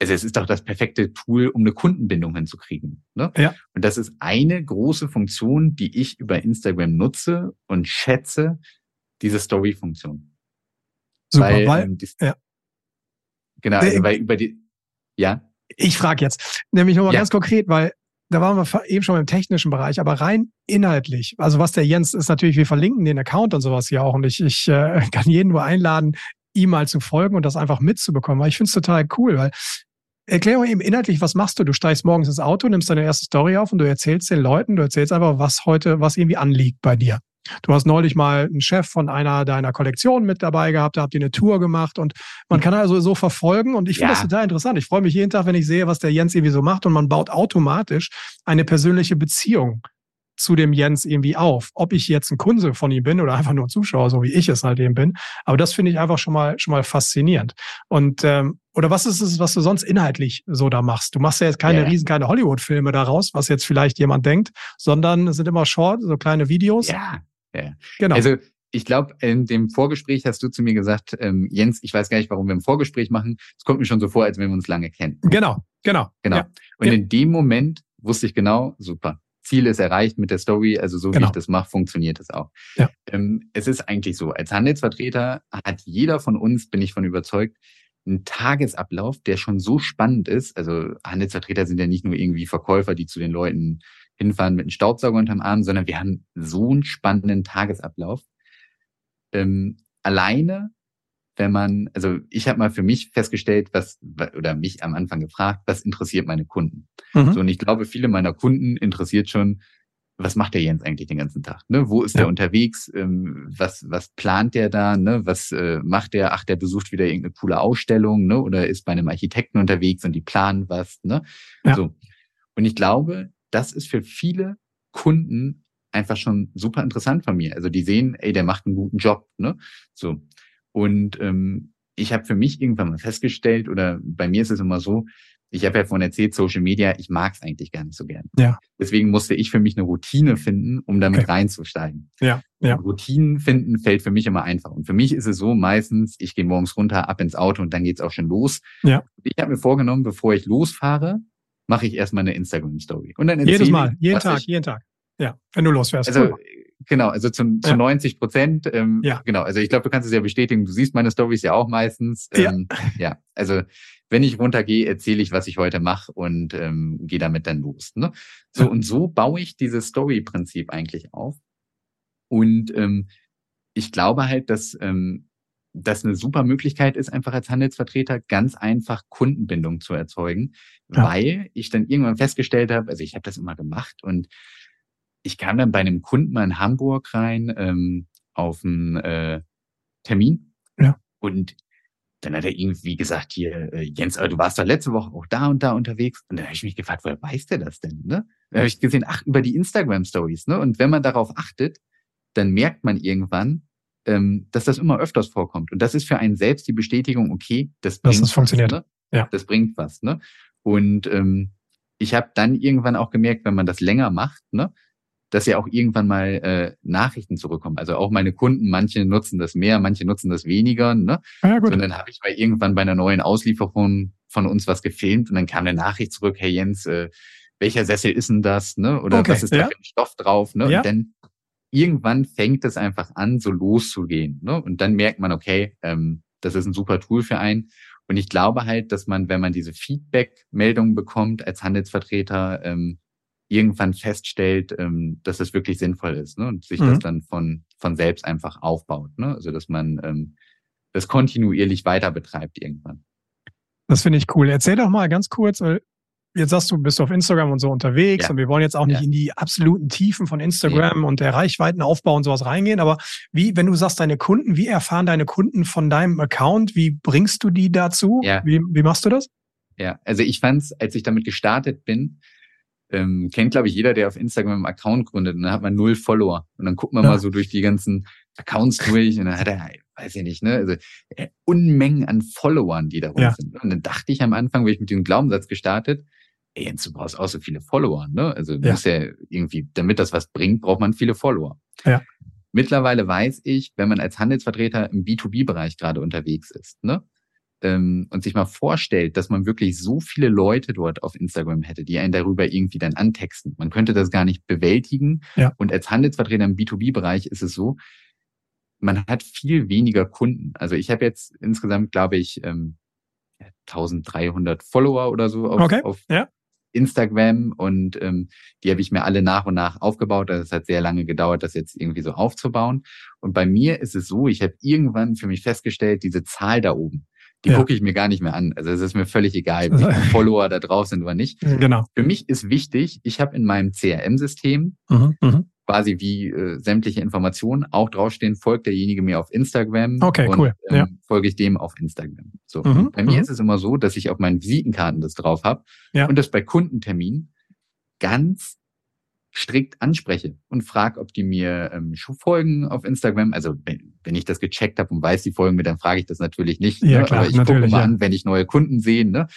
also es ist doch das perfekte Tool, um eine Kundenbindung hinzukriegen. Ne? Ja. Und das ist eine große Funktion, die ich über Instagram nutze und schätze, diese Story-Funktion. Super, weil, weil ähm, dies- ja. Genau, also weil über die, ja, ich frage jetzt, nämlich nochmal Ja. ganz konkret, weil da waren wir eben schon im technischen Bereich, aber rein inhaltlich, also was der Jens ist natürlich, wir verlinken den Account und sowas hier auch und ich, ich äh, kann jeden nur einladen, ihm mal zu folgen und das einfach mitzubekommen, weil ich finde es total cool, weil Erklär mal eben inhaltlich, was machst du? Du steigst morgens ins Auto, nimmst deine erste Story auf und du erzählst den Leuten, du erzählst einfach, was heute, was irgendwie anliegt bei dir. Du hast neulich mal einen Chef von einer deiner Kollektionen mit dabei gehabt, da habt ihr eine Tour gemacht und man kann also so verfolgen und ich finde Ja. das total interessant. Ich freue mich jeden Tag, wenn ich sehe, was der Jens irgendwie so macht und man baut automatisch eine persönliche Beziehung zu dem Jens irgendwie auf. Ob ich jetzt ein Kunde von ihm bin oder einfach nur Zuschauer, so wie ich es halt eben bin. Aber das finde ich einfach schon mal schon mal faszinierend. Und ähm, oder was ist es, was du sonst inhaltlich so da machst? Du machst ja jetzt keine Ja. riesen, keine Hollywood-Filme daraus, was jetzt vielleicht jemand denkt, sondern es sind immer Short, so kleine Videos. ja, ja. Genau. Also ich glaube, in dem Vorgespräch hast du zu mir gesagt, ähm, Jens, ich weiß gar nicht, warum wir ein Vorgespräch machen. Es kommt mir schon so vor, als wenn wir uns lange kennen. genau, genau. Genau. Ja. Und Ja. in dem Moment wusste ich genau, super. Ziel ist erreicht mit der Story, also so genau. wie ich das mache, funktioniert es auch. Ja. Ähm, es ist eigentlich so, als Handelsvertreter hat jeder von uns, bin ich von überzeugt, einen Tagesablauf, der schon so spannend ist. Also Handelsvertreter sind ja nicht nur irgendwie Verkäufer, die zu den Leuten hinfahren mit einem Staubsauger unterm Arm, sondern wir haben so einen spannenden Tagesablauf. Ähm, alleine wenn man, also ich habe mal für mich festgestellt, was oder mich am Anfang gefragt, was interessiert meine Kunden? Mhm. So und ich glaube, viele meiner Kunden interessiert schon, was macht der Jens eigentlich den ganzen Tag? Ne? Wo ist ja. der unterwegs? Ähm, was was plant der da? Ne? Was äh, macht der? Ach, der besucht wieder irgendeine coole Ausstellung, ne? Oder ist bei einem Architekten unterwegs und die planen was, ne? Ja. So und ich glaube, das ist für viele Kunden einfach schon super interessant von mir. Also die sehen, ey, der macht einen guten Job, ne? So und ähm, ich habe für mich irgendwann mal festgestellt, oder bei mir ist es immer so, ich habe ja vorhin erzählt, Social Media, ich mag es eigentlich gar nicht so gern. Ja. Deswegen musste ich für mich eine Routine finden, um damit okay. reinzusteigen. Ja, ja. Routinen finden fällt für mich immer einfach. Und für mich ist es so meistens, ich gehe morgens runter, ab ins Auto und dann geht's auch schon los. Ja. Ich habe mir vorgenommen, bevor ich losfahre, mache ich erstmal eine Instagram-Story. Und dann Jedes Mal, jeden Tag, ich, jeden Tag. Ja, wenn du losfährst. Also Genau, also zu, zu ja. 90 Prozent. Ähm, ja. Genau, also ich glaube, du kannst es ja bestätigen. Du siehst meine Stories ja auch meistens. Ähm, ja. ja, also wenn ich runtergehe, erzähle ich, was ich heute mache und ähm, gehe damit dann los. Ne? So ja. und so baue ich dieses Story-Prinzip eigentlich auf. Und ähm, ich glaube halt, dass ähm, das eine super Möglichkeit ist, einfach als Handelsvertreter ganz einfach Kundenbindung zu erzeugen, ja. weil ich dann irgendwann festgestellt habe, also ich habe das immer gemacht und ich kam dann bei einem Kunden mal in Hamburg rein ähm, auf einen äh, Termin. Ja. Und dann hat er irgendwie gesagt, hier, äh, Jens, du warst doch letzte Woche auch da und da unterwegs. Und dann habe ich mich gefragt, woher weiß der das denn? Ne? Dann habe ich gesehen, ach, über die Instagram-Stories. Ne? Und wenn man darauf achtet, dann merkt man irgendwann, ähm, dass das immer öfters vorkommt. Und das ist für einen selbst die Bestätigung, okay, das bringt das was, funktioniert. Ne? Ja. Das bringt was. Ne? Und ähm, ich habe dann irgendwann auch gemerkt, wenn man das länger macht, ne, dass ja auch irgendwann mal äh, Nachrichten zurückkommen. Also auch meine Kunden, manche nutzen das mehr, manche nutzen das weniger. Ne? Ja, gut. Und dann habe ich mal irgendwann bei einer neuen Auslieferung von uns was gefilmt und dann kam eine Nachricht zurück, hey Jens, äh, welcher Sessel ist denn das? Ne? Oder okay, was ist ja. da für ein Stoff drauf? Ne? Ja. Und dann irgendwann fängt es einfach an, so loszugehen. Ne? Und dann merkt man, okay, ähm, das ist ein super Tool für einen. Und ich glaube halt, dass man, wenn man diese Feedback-Meldungen bekommt als Handelsvertreter, ähm, irgendwann feststellt, ähm, dass es wirklich sinnvoll ist ne? und sich mhm. das dann von, von selbst einfach aufbaut. Ne? Also dass man ähm, das kontinuierlich weiter betreibt irgendwann. Das finde ich cool. Erzähl doch mal ganz kurz, jetzt sagst du, bist du auf Instagram und so unterwegs ja. und wir wollen jetzt auch nicht ja. in die absoluten Tiefen von Instagram ja. und der Reichweitenaufbau und sowas reingehen, aber wie, wenn du sagst, deine Kunden, wie erfahren deine Kunden von deinem Account? Wie bringst du die dazu? Ja. Wie, wie machst du das? Ja, also ich fand's, als ich damit gestartet bin, ähm, kennt, glaube ich, jeder, der auf Instagram einen Account gründet. Und dann hat man null Follower. Und dann guckt man ja. mal so durch die ganzen Accounts durch und dann hat er, weiß ich nicht, ne, also äh, Unmengen an Followern, die da rum ja. sind. Und dann dachte ich am Anfang, weil ich mit dem Glaubenssatz gestartet, ey, Jens, du brauchst auch so viele Follower, ne? Also du ja. musst ja irgendwie, damit das was bringt, braucht man viele Follower. Ja. Mittlerweile weiß ich, wenn man als Handelsvertreter im B2B-Bereich gerade unterwegs ist, ne? Ähm, und sich mal vorstellt, dass man wirklich so viele Leute dort auf Instagram hätte, die einen darüber irgendwie dann antexten. Man könnte das gar nicht bewältigen. Ja. Und als Handelsvertreter im B2B-Bereich ist es so, man hat viel weniger Kunden. Also ich habe jetzt insgesamt, glaube ich, ähm, 1300 Follower oder so auf, okay. auf ja. Instagram und ähm, die habe ich mir alle nach und nach aufgebaut. Also es hat sehr lange gedauert, das jetzt irgendwie so aufzubauen. Und bei mir ist es so, ich habe irgendwann für mich festgestellt, diese Zahl da oben, die ja. gucke ich mir gar nicht mehr an. Also es ist mir völlig egal, wie viele Follower da drauf sind oder nicht. Genau. Für mich ist wichtig, ich habe in meinem CRM-System mhm, mhm, quasi wie äh, sämtliche Informationen auch draufstehen, folgt derjenige mir auf Instagram okay, und cool. ähm, ja. folge ich dem auf Instagram. So. Mhm, bei mir mhm. ist es immer so, dass ich auf meinen Visitenkarten das drauf habe ja. und das bei Kundenterminen ganz strikt anspreche und frage, ob die mir ähm, folgen auf Instagram. Also wenn, wenn ich das gecheckt habe und weiß, die folgen mir, dann frage ich das natürlich nicht. Ja, ne? klar, Aber ich gucke mal ja. an, wenn ich neue Kunden sehe, ne?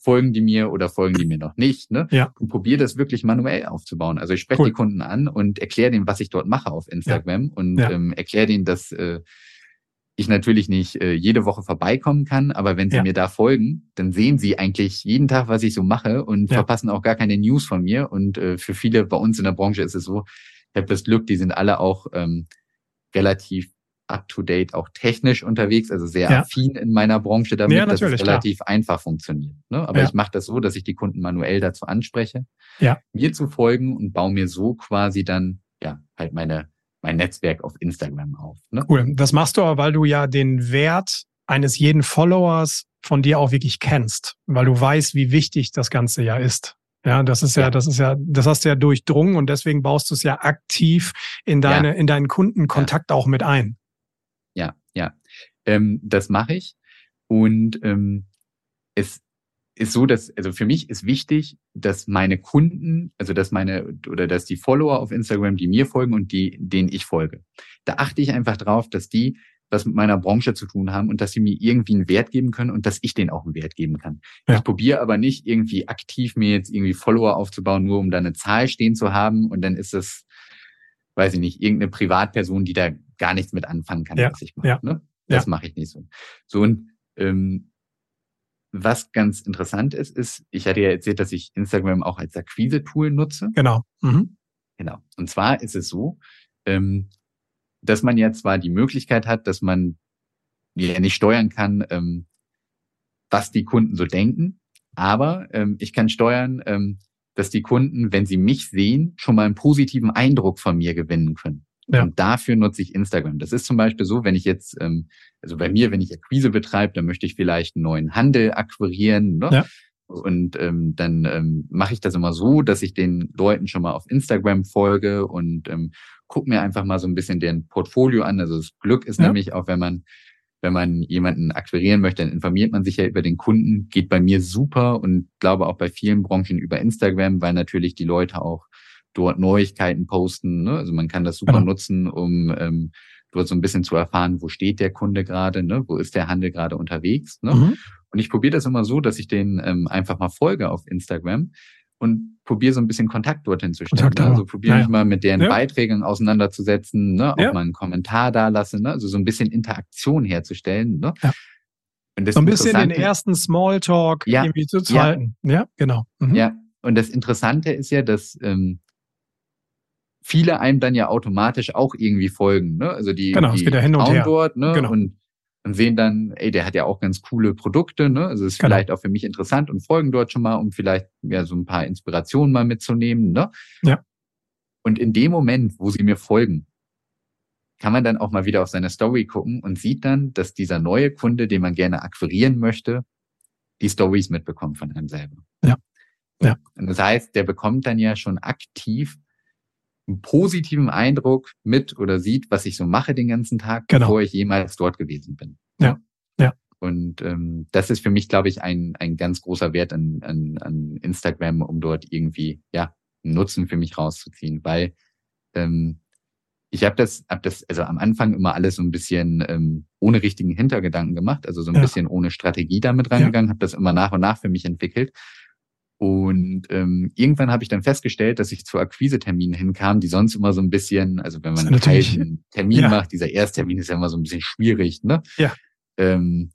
folgen die mir oder folgen die mir noch nicht. Ne? Ja. Und probiere das wirklich manuell aufzubauen. Also ich spreche cool. die Kunden an und erkläre denen, was ich dort mache auf Instagram ja. und ja. ähm, erkläre denen, dass äh, ich natürlich nicht äh, jede Woche vorbeikommen kann, aber wenn Sie ja. mir da folgen, dann sehen Sie eigentlich jeden Tag, was ich so mache und ja. verpassen auch gar keine News von mir. Und äh, für viele bei uns in der Branche ist es so, ich habe das Glück, die sind alle auch ähm, relativ up-to-date, auch technisch unterwegs, also sehr ja. affin in meiner Branche damit, ja, dass es relativ klar. einfach funktioniert. Ne? Aber ich mache das so, dass ich die Kunden manuell dazu anspreche, ja. mir zu folgen und baue mir so quasi dann ja halt meine mein Netzwerk auf Instagram auf. Ne? Cool. Das machst du aber, weil du ja den Wert eines jeden Followers von dir auch wirklich kennst, weil du weißt, wie wichtig das Ganze ja ist. Ja, das ist ja, ja, das ist ja, das hast du ja durchdrungen und deswegen baust du es ja aktiv in deine, ja. in deinen Kundenkontakt ja. auch mit ein. Ja, ja. Ähm, das mache ich. Und ähm, es ist so, dass, also für mich ist wichtig, dass meine Kunden, also dass meine, oder dass die Follower auf Instagram, die mir folgen und die, denen ich folge, da achte ich einfach drauf, dass die was mit meiner Branche zu tun haben und dass sie mir irgendwie einen Wert geben können und dass ich denen auch einen Wert geben kann. Ja. Ich probiere aber nicht irgendwie aktiv mir jetzt irgendwie Follower aufzubauen, nur um da eine Zahl stehen zu haben und dann ist es, weiß ich nicht, irgendeine Privatperson, die da gar nichts mit anfangen kann, ja. was ich mache. Ja. Ne? Das mache ich nicht so. So und ähm, was ganz interessant ist, ist, ich hatte ja erzählt, dass ich Instagram auch als Akquise-Tool nutze. Genau. Mhm. Genau. Und zwar ist es so, ähm, dass man ja zwar die Möglichkeit hat, dass man ja nicht steuern kann, ähm, was die Kunden so denken, aber ähm, ich kann steuern, dass die Kunden, wenn sie mich sehen, schon mal einen positiven Eindruck von mir gewinnen können. Ja. Und dafür nutze ich Instagram. Das ist zum Beispiel so, wenn ich jetzt, ähm, also bei mir, wenn ich Akquise betreibe, dann möchte ich vielleicht einen neuen Handel akquirieren. Ne? Ja. Und ähm, dann ähm, mache ich das immer so, dass ich den Leuten schon mal auf Instagram folge und ähm, gucke mir einfach mal so ein bisschen deren Portfolio an. Also das Glück ist ja. nämlich auch, wenn man wenn man jemanden akquirieren möchte, dann informiert man sich ja über den Kunden. Geht bei mir super und glaube auch bei vielen Branchen über Instagram, weil natürlich die Leute auch dort Neuigkeiten posten. Ne? Also man kann das super genau. nutzen, um ähm, dort so ein bisschen zu erfahren, wo steht der Kunde gerade, ne? wo ist der Handel gerade unterwegs. Ne? Mhm. Und ich probiere das immer so, dass ich den ähm, einfach mal folge auf Instagram und probiere so ein bisschen Kontakt dorthin zu stellen. Ne? Also probiere ja, mich mal mit deren ja. Beiträgen auseinanderzusetzen, ne? auch ja. mal einen Kommentar da lasse, ne? also so ein bisschen Interaktion herzustellen. Ne? Ja. so ein bisschen den ersten Smalltalk ja, irgendwie zu halten. Ja, genau. Mhm. Ja, und das Interessante ist ja, dass ähm, viele einem dann ja automatisch auch irgendwie folgen. Ne? Also die, genau, die es geht ja hin und her. dort ne? Genau. und, und sehen dann, ey, der hat ja auch ganz coole Produkte. Ne? Also ist genau. vielleicht auch für mich interessant und folgen dort schon mal, um vielleicht ja so ein paar Inspirationen mal mitzunehmen. Ne? Ja. Und in dem Moment, wo sie mir folgen, kann man dann auch mal wieder auf seine Story gucken und sieht dann, dass dieser neue Kunde, den man gerne akquirieren möchte, die Stories mitbekommt von einem selber. Ja. Ja. Und das heißt, der bekommt dann ja schon aktiv einen positiven Eindruck mit oder sieht, was ich so mache den ganzen Tag, genau. bevor ich jemals dort gewesen bin. Ja. Ja. Und ähm, das ist für mich, glaube ich, ein, ein ganz großer Wert an, an, an Instagram, um dort irgendwie ja einen Nutzen für mich rauszuziehen, weil ähm, ich habe das, hab das also am Anfang immer alles so ein bisschen ähm, ohne richtigen Hintergedanken gemacht, also so ein ja. bisschen ohne Strategie damit reingegangen, ja. habe das immer nach und nach für mich entwickelt und ähm, irgendwann habe ich dann festgestellt, dass ich zu Akquiseterminen hinkam, die sonst immer so ein bisschen, also wenn man einen kalten Termin ja. macht, dieser Ersttermin ist ja immer so ein bisschen schwierig, ne? Ja. Ähm,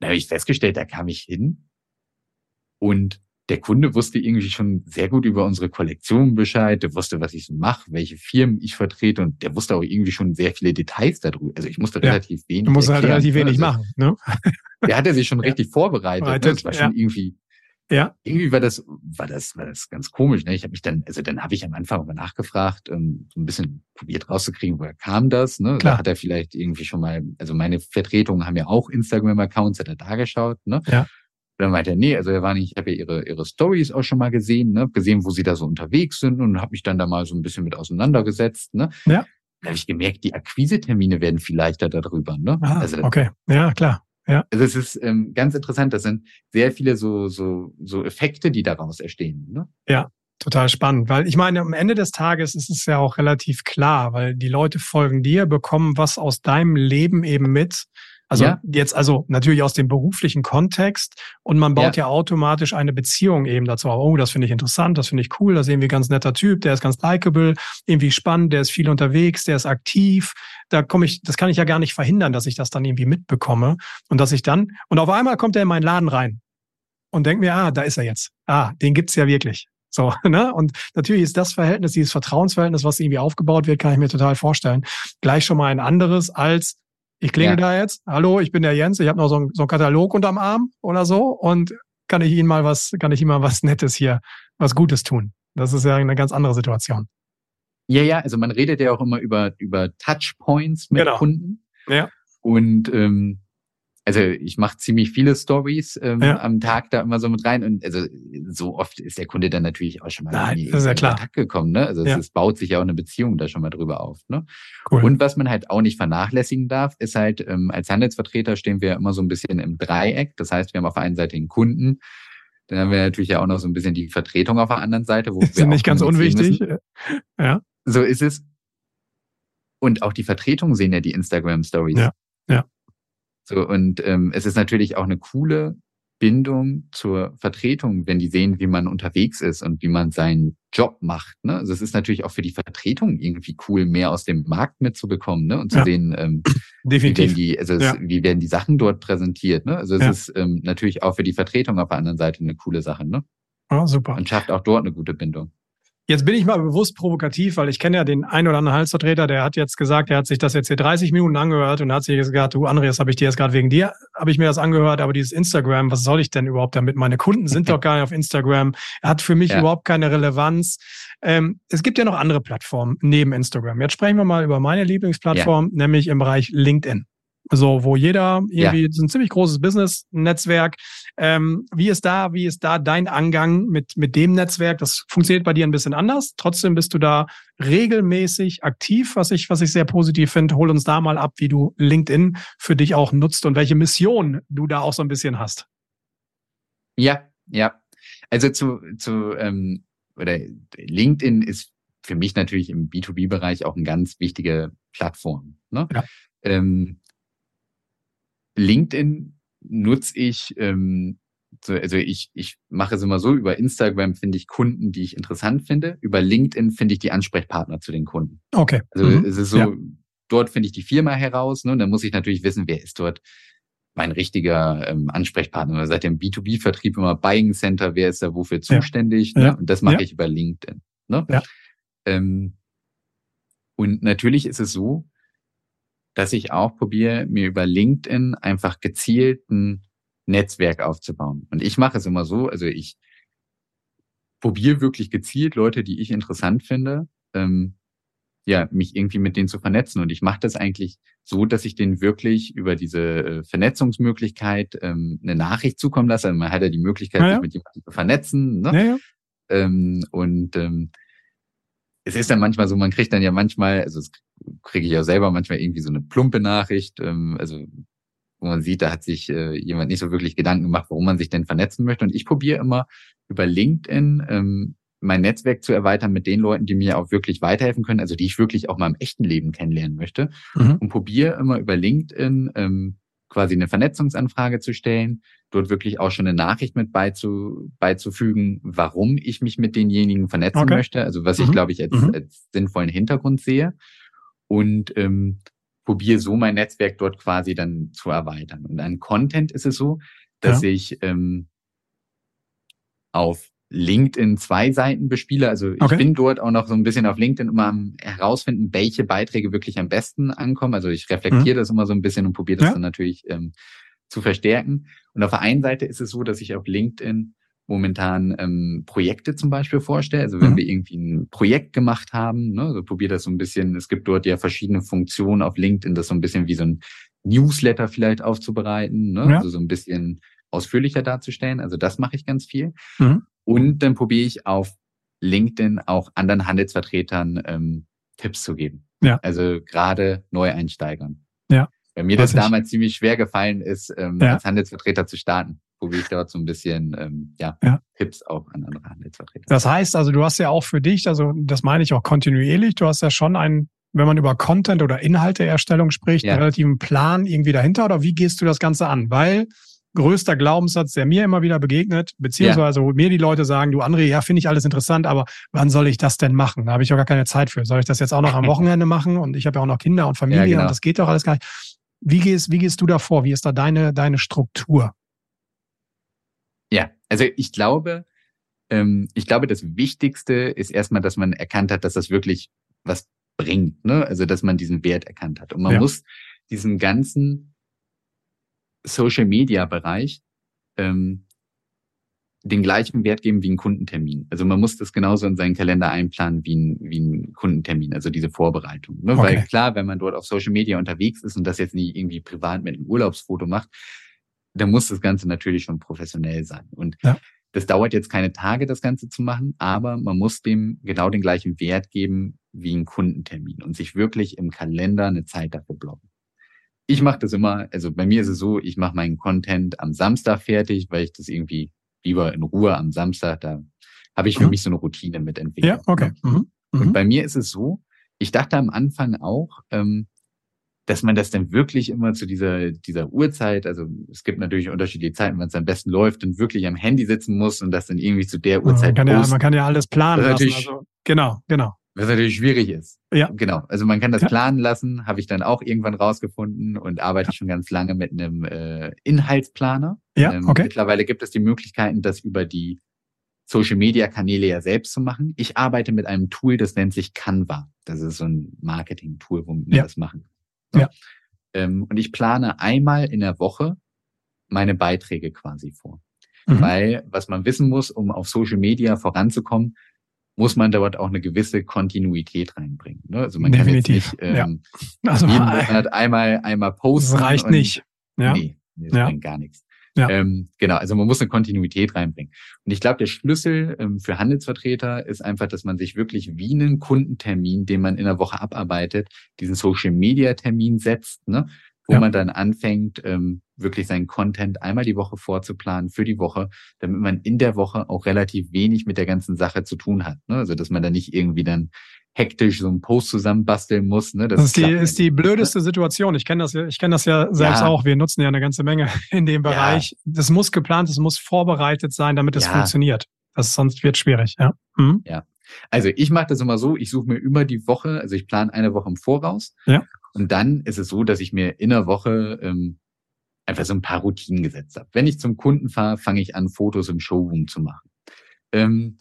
da habe ich festgestellt, da kam ich hin und der Kunde wusste irgendwie schon sehr gut über unsere Kollektion Bescheid, der wusste, was ich so mache, welche Firmen ich vertrete und der wusste auch irgendwie schon sehr viele Details darüber. Also ich musste ja. relativ wenig. Du musst halt relativ wenig also, machen, ne? Der hatte sich schon ja. richtig vorbereitet. Ne? Das war schon irgendwie ja. Irgendwie war das, war das, war das ganz komisch. Ne? Ich habe mich dann, also dann habe ich am Anfang mal nachgefragt, ähm, so ein bisschen probiert rauszukriegen, woher kam das. Ne? Klar. Da hat er vielleicht irgendwie schon mal, also meine Vertretungen haben ja auch Instagram-Accounts, hat er da geschaut. Ne? Ja. dann meinte er, nee, also er war nicht, ich habe ja ihre, ihre Stories auch schon mal gesehen, ne? gesehen, wo sie da so unterwegs sind und habe mich dann da mal so ein bisschen mit auseinandergesetzt. Ne? Ja. Dann habe ich gemerkt, die Akquisetermine werden viel leichter darüber. Ne? Ah, also, okay, ja, klar. Ja. Also es ist ähm, ganz interessant. Das sind sehr viele so, so, so Effekte, die daraus entstehen. Ne? Ja, total spannend. Weil ich meine, am Ende des Tages ist es ja auch relativ klar, weil die Leute folgen dir, bekommen was aus deinem Leben eben mit. Also ja. jetzt also natürlich aus dem beruflichen Kontext und man baut ja. ja automatisch eine Beziehung eben dazu. Oh, das finde ich interessant, das finde ich cool, das ist irgendwie ganz netter Typ, der ist ganz likable, irgendwie spannend, der ist viel unterwegs, der ist aktiv. Da komme ich, das kann ich ja gar nicht verhindern, dass ich das dann irgendwie mitbekomme und dass ich dann und auf einmal kommt er in meinen Laden rein und denkt mir, ah, da ist er jetzt. Ah, den gibt's ja wirklich. So, ne? Und natürlich ist das Verhältnis, dieses Vertrauensverhältnis, was irgendwie aufgebaut wird, kann ich mir total vorstellen, gleich schon mal ein anderes als ich klingel ja. da jetzt, hallo, ich bin der Jens, ich habe noch so einen, so einen Katalog unterm Arm oder so und kann ich Ihnen mal was, kann ich Ihnen mal was Nettes hier, was Gutes tun. Das ist ja eine ganz andere Situation. Ja, ja, also man redet ja auch immer über, über Touchpoints mit genau. Kunden. Ja. Und ähm, also ich mache ziemlich viele Stories ähm, ja. am Tag da immer so mit rein und also so oft ist der Kunde dann natürlich auch schon mal Nein, in, ja Kontakt gekommen, ne? Also ja. es, es, baut sich ja auch eine Beziehung da schon mal drüber auf, ne? Cool. Und was man halt auch nicht vernachlässigen darf, ist halt ähm, als Handelsvertreter stehen wir immer so ein bisschen im Dreieck. Das heißt, wir haben auf der einen Seite den Kunden, dann haben wir natürlich ja auch noch so ein bisschen die Vertretung auf der anderen Seite, wo wir sind nicht ganz unwichtig. Müssen. Ja. So ist es. Und auch die Vertretung sehen ja die Instagram Stories. Ja. Ja. So, und ähm, es ist natürlich auch eine coole Bindung zur Vertretung, wenn die sehen, wie man unterwegs ist und wie man seinen Job macht. Ne? Also es ist natürlich auch für die Vertretung irgendwie cool, mehr aus dem Markt mitzubekommen ne? und zu ja. sehen, ähm, Definitiv. Wie, werden die, also es, ja. wie werden die Sachen dort präsentiert. Ne? Also es ja. ist ähm, natürlich auch für die Vertretung auf der anderen Seite eine coole Sache. Ne? Ah, super. Und schafft auch dort eine gute Bindung. Jetzt bin ich mal bewusst provokativ, weil ich kenne ja den ein oder anderen Halsvertreter, der hat jetzt gesagt, er hat sich das jetzt hier 30 Minuten angehört und hat sich jetzt gesagt, du Andreas, habe ich dir jetzt gerade wegen dir, habe ich mir das angehört, aber dieses Instagram, was soll ich denn überhaupt damit? Meine Kunden sind doch gar nicht auf Instagram, hat für mich ja. überhaupt keine Relevanz. Ähm, es gibt ja noch andere Plattformen neben Instagram. Jetzt sprechen wir mal über meine Lieblingsplattform, ja. nämlich im Bereich LinkedIn. So, wo jeder irgendwie, ja. ist ein ziemlich großes Business-Netzwerk. Ähm, wie ist da, wie ist da dein Angang mit, mit dem Netzwerk? Das funktioniert bei dir ein bisschen anders. Trotzdem bist du da regelmäßig aktiv, was ich, was ich sehr positiv finde. Hol uns da mal ab, wie du LinkedIn für dich auch nutzt und welche Mission du da auch so ein bisschen hast. Ja, ja. Also zu, zu, ähm, oder LinkedIn ist für mich natürlich im B2B-Bereich auch eine ganz wichtige Plattform. Ne? Ja. Ähm, LinkedIn nutze ich, ähm, so, also ich, ich mache es immer so, über Instagram finde ich Kunden, die ich interessant finde. Über LinkedIn finde ich die Ansprechpartner zu den Kunden. Okay. Also mhm. es ist so, ja. dort finde ich die Firma heraus, ne? Und dann muss ich natürlich wissen, wer ist dort mein richtiger ähm, Ansprechpartner. Seit dem B2B-Vertrieb immer Buying Center, wer ist da wofür zuständig? Ja. Ne? Und das mache ja. ich über LinkedIn. Ne? Ja. Ähm, und natürlich ist es so, dass ich auch probiere, mir über LinkedIn einfach gezielt ein Netzwerk aufzubauen. Und ich mache es immer so, also ich probiere wirklich gezielt Leute, die ich interessant finde, ähm, ja, mich irgendwie mit denen zu vernetzen. Und ich mache das eigentlich so, dass ich denen wirklich über diese äh, Vernetzungsmöglichkeit ähm, eine Nachricht zukommen lasse. Also man hat ja die Möglichkeit, ja, ja. sich mit jemandem zu vernetzen. Ne? Ja, ähm, und ähm, es ist dann manchmal so, man kriegt dann ja manchmal, also das kriege ich ja selber manchmal irgendwie so eine plumpe Nachricht, ähm, also wo man sieht, da hat sich äh, jemand nicht so wirklich Gedanken gemacht, warum man sich denn vernetzen möchte. Und ich probiere immer über LinkedIn ähm, mein Netzwerk zu erweitern mit den Leuten, die mir auch wirklich weiterhelfen können, also die ich wirklich auch mal im echten Leben kennenlernen möchte. Mhm. Und probiere immer über LinkedIn ähm, quasi eine Vernetzungsanfrage zu stellen, dort wirklich auch schon eine Nachricht mit beizu, beizufügen, warum ich mich mit denjenigen vernetzen okay. möchte, also was mhm. ich, glaube ich, als, mhm. als sinnvollen Hintergrund sehe. Und ähm, probiere so mein Netzwerk dort quasi dann zu erweitern. Und an Content ist es so, dass ja. ich ähm, auf LinkedIn zwei Seiten bespiele. Also ich okay. bin dort auch noch so ein bisschen auf LinkedIn immer am herausfinden, welche Beiträge wirklich am besten ankommen. Also ich reflektiere mhm. das immer so ein bisschen und probiere das ja. dann natürlich ähm, zu verstärken. Und auf der einen Seite ist es so, dass ich auf LinkedIn momentan ähm, Projekte zum Beispiel vorstelle. Also wenn mhm. wir irgendwie ein Projekt gemacht haben, ne, so probiere das so ein bisschen. Es gibt dort ja verschiedene Funktionen auf LinkedIn, das so ein bisschen wie so ein Newsletter vielleicht aufzubereiten, ne? Ja. also so ein bisschen ausführlicher darzustellen. Also das mache ich ganz viel. Mhm. Und dann probiere ich auf LinkedIn auch anderen Handelsvertretern ähm, Tipps zu geben. Ja. Also gerade Neueinsteigern. Ja. Bei mir das damals ziemlich schwer gefallen ist, ähm, ja. als Handelsvertreter zu starten, probiere ich dort so ein bisschen ähm, ja, ja, Tipps auch an andere Handelsvertreter. Das heißt also, du hast ja auch für dich, also das meine ich auch kontinuierlich, du hast ja schon ein wenn man über Content oder Inhalteerstellung spricht, ja. einen relativen Plan irgendwie dahinter oder wie gehst du das Ganze an? Weil größter Glaubenssatz, der mir immer wieder begegnet, beziehungsweise ja. wo mir die Leute sagen, du André, ja, finde ich alles interessant, aber wann soll ich das denn machen? Da habe ich auch gar keine Zeit für. Soll ich das jetzt auch noch am Wochenende machen? Und ich habe ja auch noch Kinder und Familie ja, genau. und das geht doch alles gar nicht. Wie gehst, wie gehst du da vor? Wie ist da deine, deine Struktur? Ja, also ich glaube, ähm, ich glaube, das Wichtigste ist erstmal, dass man erkannt hat, dass das wirklich was bringt, ne? Also dass man diesen Wert erkannt hat. Und man ja. muss diesen ganzen Social Media Bereich ähm, den gleichen Wert geben wie ein Kundentermin. Also man muss das genauso in seinen Kalender einplanen wie ein, wie ein Kundentermin, also diese Vorbereitung. Ne? Okay. Weil klar, wenn man dort auf Social Media unterwegs ist und das jetzt nicht irgendwie privat mit einem Urlaubsfoto macht, dann muss das Ganze natürlich schon professionell sein. Und ja. das dauert jetzt keine Tage, das Ganze zu machen, aber man muss dem genau den gleichen Wert geben wie ein Kundentermin und sich wirklich im Kalender eine Zeit dafür blocken. Ich mache das immer, also bei mir ist es so, ich mache meinen Content am Samstag fertig, weil ich das irgendwie lieber in Ruhe am Samstag, da habe ich für mhm. mich so eine Routine mit entwickelt. Ja, okay. Mhm. Und mhm. bei mir ist es so, ich dachte am Anfang auch, ähm, dass man das dann wirklich immer zu dieser, dieser Uhrzeit, also es gibt natürlich unterschiedliche Zeiten, wenn es am besten läuft, dann wirklich am Handy sitzen muss und das dann irgendwie zu der Uhrzeit man kann, ja, man kann ja alles planen lassen. Also, genau, genau. Was natürlich schwierig ist. Ja. Genau. Also man kann das ja. planen lassen, habe ich dann auch irgendwann rausgefunden und arbeite ja. schon ganz lange mit einem äh, Inhaltsplaner. Ja, ähm, okay. Mittlerweile gibt es die Möglichkeiten, das über die Social Media Kanäle ja selbst zu machen. Ich arbeite mit einem Tool, das nennt sich Canva. Das ist so ein Marketing-Tool, womit wir ja. das machen. So. Ja. Ähm, und ich plane einmal in der Woche meine Beiträge quasi vor. Mhm. Weil, was man wissen muss, um auf Social Media voranzukommen, muss man dort auch eine gewisse Kontinuität reinbringen. Ne? Also man Definitiv. kann jetzt nicht ähm, ja. also, jeden Monat einmal, einmal posten. Das reicht nicht. Ja. Nee, das ja. bringt gar nichts. Ja. Ähm, genau, also man muss eine Kontinuität reinbringen. Und ich glaube, der Schlüssel ähm, für Handelsvertreter ist einfach, dass man sich wirklich wie einen Kundentermin, den man in der Woche abarbeitet, diesen Social-Media-Termin setzt, ne? wo ja. man dann anfängt, ähm, wirklich seinen Content einmal die Woche vorzuplanen für die Woche, damit man in der Woche auch relativ wenig mit der ganzen Sache zu tun hat. Ne? Also dass man da nicht irgendwie dann hektisch so einen Post zusammenbasteln muss. Ne? Das, das ist, die, ist die blödeste Situation. Ich kenne das, ja, ich kenne das ja selbst ja. auch. Wir nutzen ja eine ganze Menge in dem Bereich. Ja. Das muss geplant, es muss vorbereitet sein, damit es funktioniert. Das sonst wird schwierig. Ja. Mhm. Ja. Also ich mache das immer so, ich suche mir über die Woche, also ich plane eine Woche im Voraus. Ja. Und dann ist es so, dass ich mir in der Woche ähm, einfach so ein paar Routinen gesetzt habe. Wenn ich zum Kunden fahre, fange ich an, Fotos im Showroom zu machen. Ähm,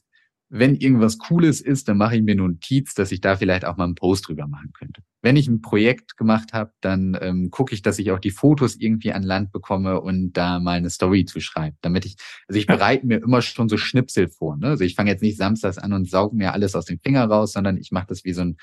wenn irgendwas Cooles ist, dann mache ich mir eine Notiz, dass ich da vielleicht auch mal einen Post drüber machen könnte. Wenn ich ein Projekt gemacht habe, dann ähm, gucke ich, dass ich auch die Fotos irgendwie an Land bekomme und da mal eine Story zu schreiben. Damit ich, also ich bereite mir immer schon so Schnipsel vor. Ne? Also ich fange jetzt nicht samstags an und sauge mir alles aus dem Finger raus, sondern ich mache das wie so ein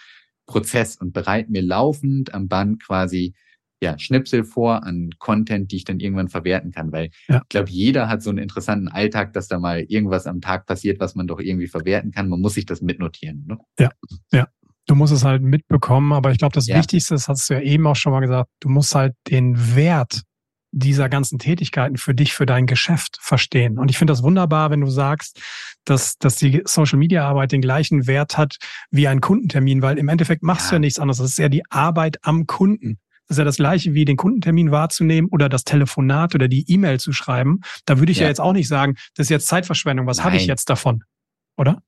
Prozess und bereite mir laufend am Band quasi ja, Schnipsel vor an Content, die ich dann irgendwann verwerten kann. Weil ja. ich glaube, jeder hat so einen interessanten Alltag, dass da mal irgendwas am Tag passiert, was man doch irgendwie verwerten kann. Man muss sich das mitnotieren. Ne? Ja, ja. Du musst es halt mitbekommen, aber ich glaube, das ja. Wichtigste, das hast du ja eben auch schon mal gesagt, du musst halt den Wert dieser ganzen Tätigkeiten für dich, für dein Geschäft verstehen. Und ich finde das wunderbar, wenn du sagst, dass, dass die Social Media Arbeit den gleichen Wert hat wie ein Kundentermin, weil im Endeffekt machst ja. du ja nichts anderes. Das ist ja die Arbeit am Kunden. Das ist ja das gleiche wie den Kundentermin wahrzunehmen oder das Telefonat oder die E-Mail zu schreiben. Da würde ich ja. ja. jetzt auch nicht sagen, das ist jetzt Zeitverschwendung. Was habe ich jetzt davon? Oder?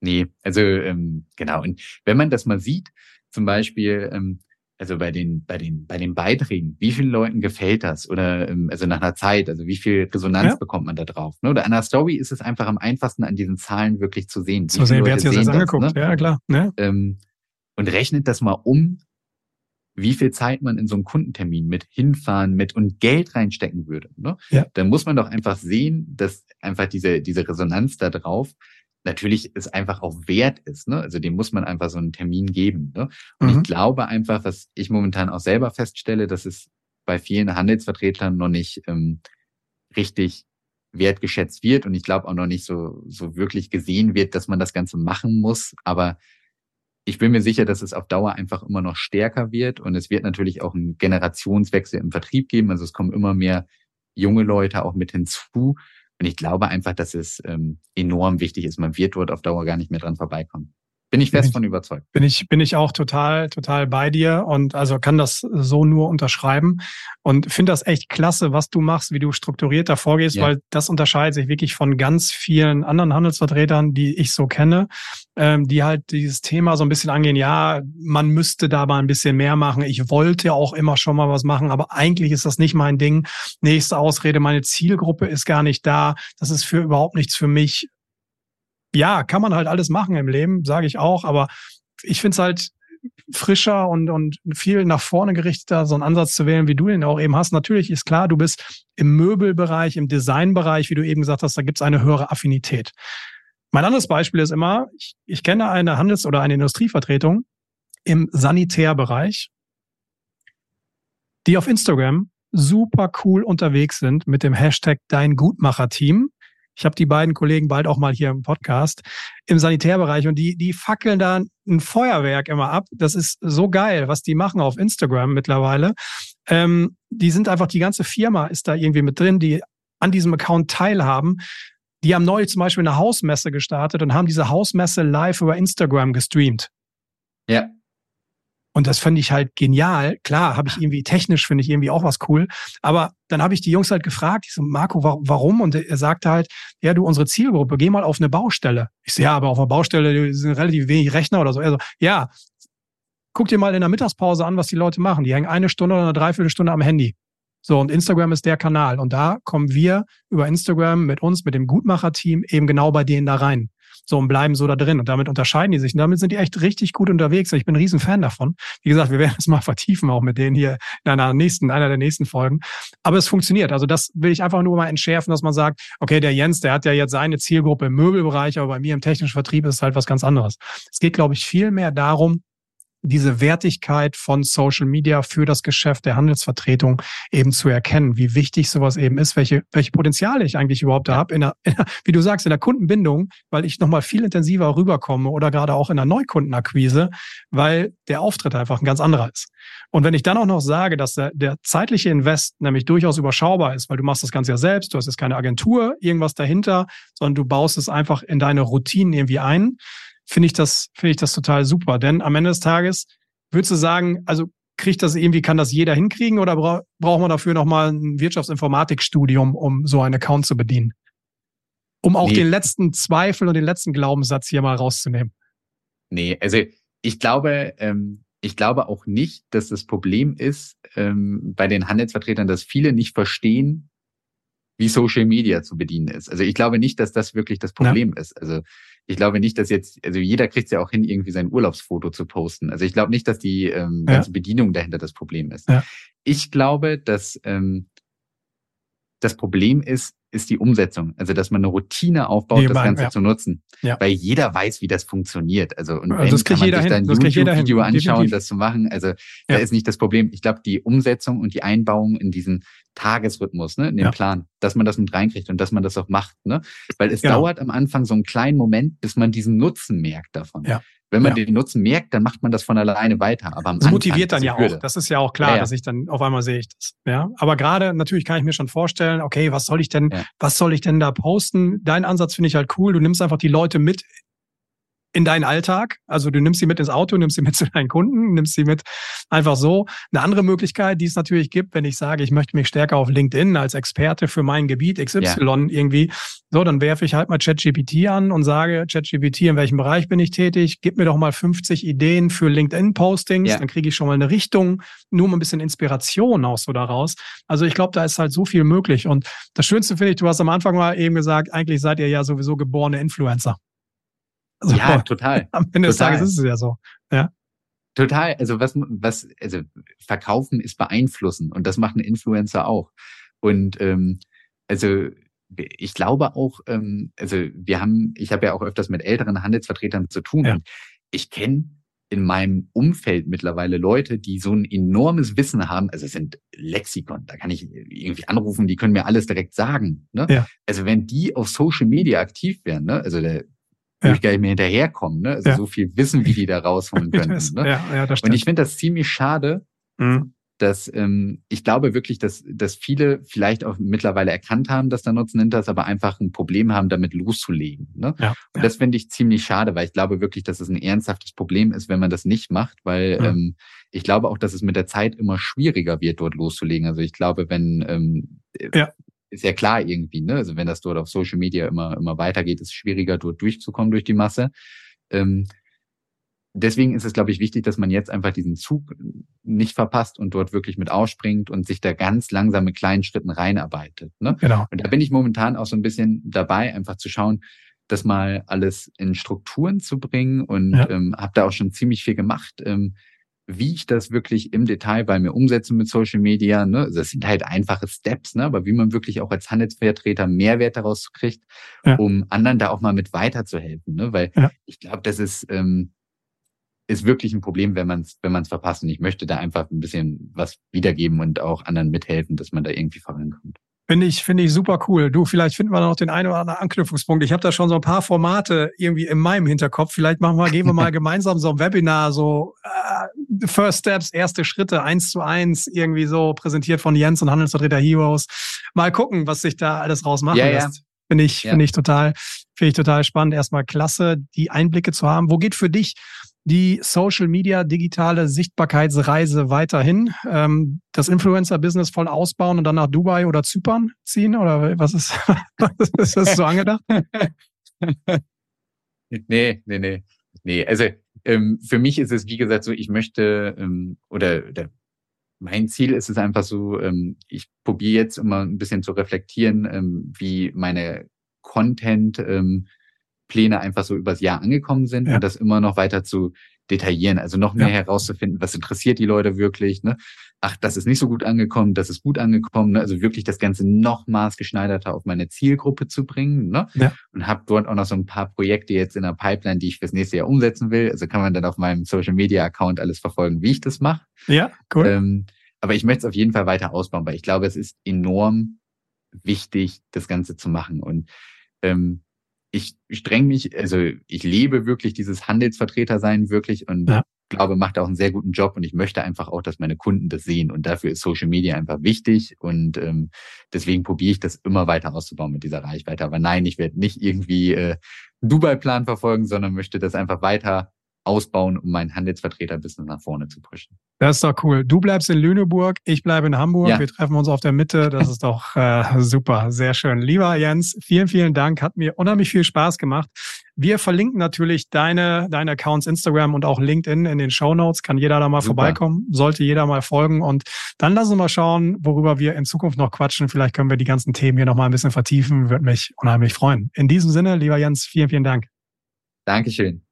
Nee, also ähm, genau. Und wenn man das mal sieht, zum Beispiel, ähm, also bei den, bei den, bei den Beiträgen, wie vielen Leuten gefällt das? Oder ähm, also nach einer Zeit, also wie viel Resonanz ja. bekommt man da drauf? Ne? Oder an einer Story ist es einfach am einfachsten, an diesen Zahlen wirklich zu sehen. Zu sehen, wer hat sich das angeguckt? Ne? Ja, klar. Ne? Ähm, und rechnet das mal um wie viel Zeit man in so einen Kundentermin mit hinfahren, mit und Geld reinstecken würde. Ne? Ja. Dann muss man doch einfach sehen, dass einfach diese, diese Resonanz da drauf natürlich es einfach auch wert ist. Ne? Also dem muss man einfach so einen Termin geben. Ne? Und mhm. ich glaube einfach, was ich momentan auch selber feststelle, dass es bei vielen Handelsvertretern noch nicht ähm, richtig wertgeschätzt wird und ich glaube auch noch nicht so, so wirklich gesehen wird, dass man das Ganze machen muss. Aber ich bin mir sicher, dass es auf Dauer einfach immer noch stärker wird und es wird natürlich auch einen Generationswechsel im Vertrieb geben. Also es kommen immer mehr junge Leute auch mit hinzu. Und ich glaube einfach, dass es ähm, enorm wichtig ist. Man wird dort auf Dauer gar nicht mehr dran vorbeikommen. Bin ich fest bin von überzeugt. Bin ich, bin ich auch total, total bei dir und also kann das so nur unterschreiben und finde das echt klasse, was du machst, wie du strukturiert da vorgehst, ja. weil das unterscheidet sich wirklich von ganz vielen anderen Handelsvertretern, die ich so kenne, ähm, die halt dieses Thema so ein bisschen angehen, ja, man müsste da mal ein bisschen mehr machen. Ich wollte auch immer schon mal was machen, aber eigentlich ist das nicht mein Ding. Nächste Ausrede, meine Zielgruppe ist gar nicht da. Das ist für überhaupt nichts für mich ja, kann man halt alles machen im Leben, sage ich auch, aber ich finde es halt frischer und, und viel nach vorne gerichteter, so einen Ansatz zu wählen, wie du den auch eben hast. Natürlich ist klar, du bist im Möbelbereich, im Designbereich, wie du eben gesagt hast, da gibt es eine höhere Affinität. Mein anderes Beispiel ist immer, ich, ich kenne eine Handels- oder eine Industrievertretung im Sanitärbereich, die auf Instagram super cool unterwegs sind mit dem Hashtag Dein Gutmacher-Team. Ich habe die beiden Kollegen bald auch mal hier im Podcast im Sanitärbereich und die, die fackeln da ein Feuerwerk immer ab. Das ist so geil, was die machen auf Instagram mittlerweile. Ähm, die sind einfach, die ganze Firma ist da irgendwie mit drin, die an diesem Account teilhaben. Die haben neulich zum Beispiel eine Hausmesse gestartet und haben diese Hausmesse live über Instagram gestreamt. Ja. Und das fand ich halt genial. Klar, habe ich irgendwie technisch finde ich irgendwie auch was cool. Aber dann habe ich die Jungs halt gefragt, ich so, Marco, warum? Und er sagte halt, ja, du, unsere Zielgruppe, geh mal auf eine Baustelle. Ich so, ja, aber auf einer Baustelle sind relativ wenig Rechner oder so. Er so, ja, guck dir mal in der Mittagspause an, was die Leute machen. Die hängen eine Stunde oder eine Dreiviertelstunde am Handy. So, und Instagram ist der Kanal. Und da kommen wir über Instagram mit uns, mit dem Gutmacher-Team eben genau bei denen da rein. So und bleiben so da drin. Und damit unterscheiden die sich. Und damit sind die echt richtig gut unterwegs. Ich bin ein Riesenfan davon. Wie gesagt, wir werden es mal vertiefen, auch mit denen hier in einer nächsten, einer der nächsten Folgen. Aber es funktioniert. Also das will ich einfach nur mal entschärfen, dass man sagt, okay, der Jens, der hat ja jetzt seine Zielgruppe im Möbelbereich, aber bei mir im technischen Vertrieb ist es halt was ganz anderes. Es geht, glaube ich, viel mehr darum, diese Wertigkeit von Social Media für das Geschäft der Handelsvertretung eben zu erkennen, wie wichtig sowas eben ist, welche, welche Potenziale ich eigentlich überhaupt da habe, in der, in der, wie du sagst, in der Kundenbindung, weil ich nochmal viel intensiver rüberkomme oder gerade auch in der Neukundenakquise, weil der Auftritt einfach ein ganz anderer ist. Und wenn ich dann auch noch sage, dass der, der zeitliche Invest nämlich durchaus überschaubar ist, weil du machst das Ganze ja selbst, du hast jetzt keine Agentur, irgendwas dahinter, sondern du baust es einfach in deine Routinen irgendwie ein, finde ich das, finde ich das total super. Denn am Ende des Tages würdest du sagen, also kriegt das irgendwie, kann das jeder hinkriegen oder bra braucht man dafür nochmal ein Wirtschaftsinformatikstudium, um so einen Account zu bedienen? Um auch nee. den letzten Zweifel und den letzten Glaubenssatz hier mal rauszunehmen. Nee, also ich glaube, ähm, ich glaube auch nicht, dass das Problem ist ähm, bei den Handelsvertretern, dass viele nicht verstehen, wie Social Media zu bedienen ist. Also ich glaube nicht, dass das wirklich das Problem ja. ist. Also ich glaube nicht, dass jetzt, also jeder kriegt es ja auch hin, irgendwie sein Urlaubsfoto zu posten. Also ich glaube nicht, dass die ähm, ganze ja. Bedienung dahinter das Problem ist. Ja. Ich glaube, dass ähm, das Problem ist, ist die Umsetzung. Also, dass man eine Routine aufbaut, das Ganze ja. zu nutzen. Ja. Weil jeder weiß, wie das funktioniert. Also, und also wenn, das kann man sich dann ein YouTube-Video anschauen, das zu machen. Also, ja. da ist nicht das Problem. Ich glaube, die Umsetzung und die Einbauung in diesen Tagesrhythmus, ne, in den Plan, dass man das mit reinkriegt und dass man das auch macht, ne? Weil es genau. dauert am Anfang so einen kleinen Moment, bis man diesen Nutzen merkt davon. Ja. Wenn man ja. den Nutzen merkt, dann macht man das von alleine weiter. Aber das motiviert dann ja auch. Das ist ja auch klar, ja, ja. dass ich dann auf einmal sehe ich das. Ja. Aber gerade natürlich kann ich mir schon vorstellen, okay, was soll ich denn, was soll ich denn da posten? Dein Ansatz finde ich halt cool. Du nimmst einfach die Leute mit in deinen Alltag. Also du nimmst sie mit ins Auto, nimmst sie mit zu deinen Kunden, nimmst sie mit einfach so. Eine andere Möglichkeit, die es natürlich gibt, wenn ich sage, ich möchte mich stärker auf LinkedIn als Experte für mein Gebiet XY ja. irgendwie, so, dann werfe ich halt mal ChatGPT an und sage, ChatGPT, in welchem Bereich bin ich tätig? Gib mir doch mal 50 Ideen für LinkedIn-Postings, ja. dann kriege ich schon mal eine Richtung, nur mal ein bisschen Inspiration auch so daraus. Also ich glaube, da ist halt so viel möglich. Und das Schönste finde ich, du hast am Anfang mal eben gesagt, eigentlich seid ihr ja sowieso geborene Influencer. Also, ja, total. Am Ende des Tages ist es ja so. Ja. Total. Also was, was, also verkaufen ist beeinflussen und das machen Influencer auch. Und ähm, also ich glaube auch, ähm, also wir haben, ich habe ja auch öfters mit älteren Handelsvertretern zu tun. Ja. ich kenne in meinem Umfeld mittlerweile Leute, die so ein enormes Wissen haben. Also es sind Lexikon, da kann ich irgendwie anrufen, die können mir alles direkt sagen. Ne? Ja. Also wenn die auf Social Media aktiv wären, ne? also der ja. ich gar nicht mehr hinterherkommen. Ne? Also ja. so viel Wissen, wie die da rausholen können. Das, ne? ja, ja, das stimmt. Und ich finde das ziemlich schade, mhm. dass ähm, ich glaube wirklich, dass, dass viele vielleicht auch mittlerweile erkannt haben, dass der Nutzen hinter ist, aber einfach ein Problem haben, damit loszulegen. Ne? Ja, und das finde ich ziemlich schade, weil ich glaube wirklich, dass es ein ernsthaftes Problem ist, wenn man das nicht macht, weil ja. ähm, ich glaube auch, dass es mit der Zeit immer schwieriger wird, dort loszulegen. Also ich glaube, wenn ähm, ja. Ist ja klar irgendwie, ne? Also wenn das dort auf Social Media immer immer weitergeht, ist es schwieriger, dort durchzukommen durch die Masse. Ähm, deswegen ist es, glaube ich, wichtig, dass man jetzt einfach diesen Zug nicht verpasst und dort wirklich mit ausspringt und sich da ganz langsam mit kleinen Schritten reinarbeitet. Ne? Genau. Und da bin ich momentan auch so ein bisschen dabei, einfach zu schauen, das mal alles in Strukturen zu bringen und ja. ähm, habe da auch schon ziemlich viel gemacht. Ähm, wie ich das wirklich im Detail bei mir umsetze mit Social Media, ne, das sind halt einfache Steps, ne, aber wie man wirklich auch als Handelsvertreter Mehrwert daraus kriegt, ja. um anderen da auch mal mit weiterzuhelfen, ne, weil ja. ich glaube, das ist ähm, ist wirklich ein Problem, wenn man es wenn man's verpasst. Und ich möchte da einfach ein bisschen was wiedergeben und auch anderen mithelfen, dass man da irgendwie vorankommt. Finde ich, finde ich super cool. Du, vielleicht finden wir noch den einen oder anderen Anknüpfungspunkt. Ich habe da schon so ein paar Formate irgendwie in meinem Hinterkopf. Vielleicht machen wir, gehen wir mal gemeinsam so ein Webinar, so äh, First Steps, erste Schritte, eins zu eins, irgendwie so präsentiert von Jens und Handelsvertreter Heroes. Mal gucken, was sich da alles rausmachen ja, lässt. Ja. Finde ich, ja. finde ich total, finde ich total spannend. Erstmal klasse, die Einblicke zu haben. Wo geht für dich die Social Media digitale Sichtbarkeitsreise weiterhin? Ähm, das Influencer-Business voll ausbauen und dann nach Dubai oder Zypern ziehen? Oder was ist, was ist das so angedacht? nee, nee, nee. Nee, also ähm, für mich ist es, wie gesagt, so, ich möchte ähm, oder, oder mein Ziel ist es einfach so, ähm, ich probiere jetzt immer ein bisschen zu reflektieren, ähm, wie meine Content ähm, Pläne einfach so übers Jahr angekommen sind ja. und das immer noch weiter zu detaillieren, also noch mehr ja. herauszufinden, was interessiert die Leute wirklich. Ne? Ach, das ist nicht so gut angekommen, das ist gut angekommen. Ne? Also wirklich das Ganze noch maßgeschneiderter auf meine Zielgruppe zu bringen. Ne? Ja. Und habe dort auch noch so ein paar Projekte jetzt in der Pipeline, die ich fürs nächste Jahr umsetzen will. Also kann man dann auf meinem Social Media Account alles verfolgen, wie ich das mache. Ja, cool. Ähm, aber ich möchte es auf jeden Fall weiter ausbauen, weil ich glaube, es ist enorm wichtig, das Ganze zu machen. Und ähm, ich streng mich, also ich lebe wirklich dieses Handelsvertreter sein wirklich und ja. glaube, macht auch einen sehr guten Job und ich möchte einfach auch, dass meine Kunden das sehen und dafür ist Social Media einfach wichtig und ähm, deswegen probiere ich das immer weiter auszubauen mit dieser Reichweite. Aber nein, ich werde nicht irgendwie äh, Dubai-Plan verfolgen, sondern möchte das einfach weiter ausbauen, um mein Handelsvertreter-Business nach vorne zu pushen. Das ist doch cool. Du bleibst in Lüneburg, ich bleibe in Hamburg. Ja. Wir treffen uns auf der Mitte. Das ist doch äh, super, sehr schön. Lieber Jens, vielen, vielen Dank. Hat mir unheimlich viel Spaß gemacht. Wir verlinken natürlich deine, deine Accounts Instagram und auch LinkedIn in den Show Notes. Kann jeder da mal super. vorbeikommen, sollte jeder mal folgen. Und dann lassen wir mal schauen, worüber wir in Zukunft noch quatschen. Vielleicht können wir die ganzen Themen hier noch mal ein bisschen vertiefen. Würde mich unheimlich freuen. In diesem Sinne, lieber Jens, vielen, vielen Dank. Dankeschön.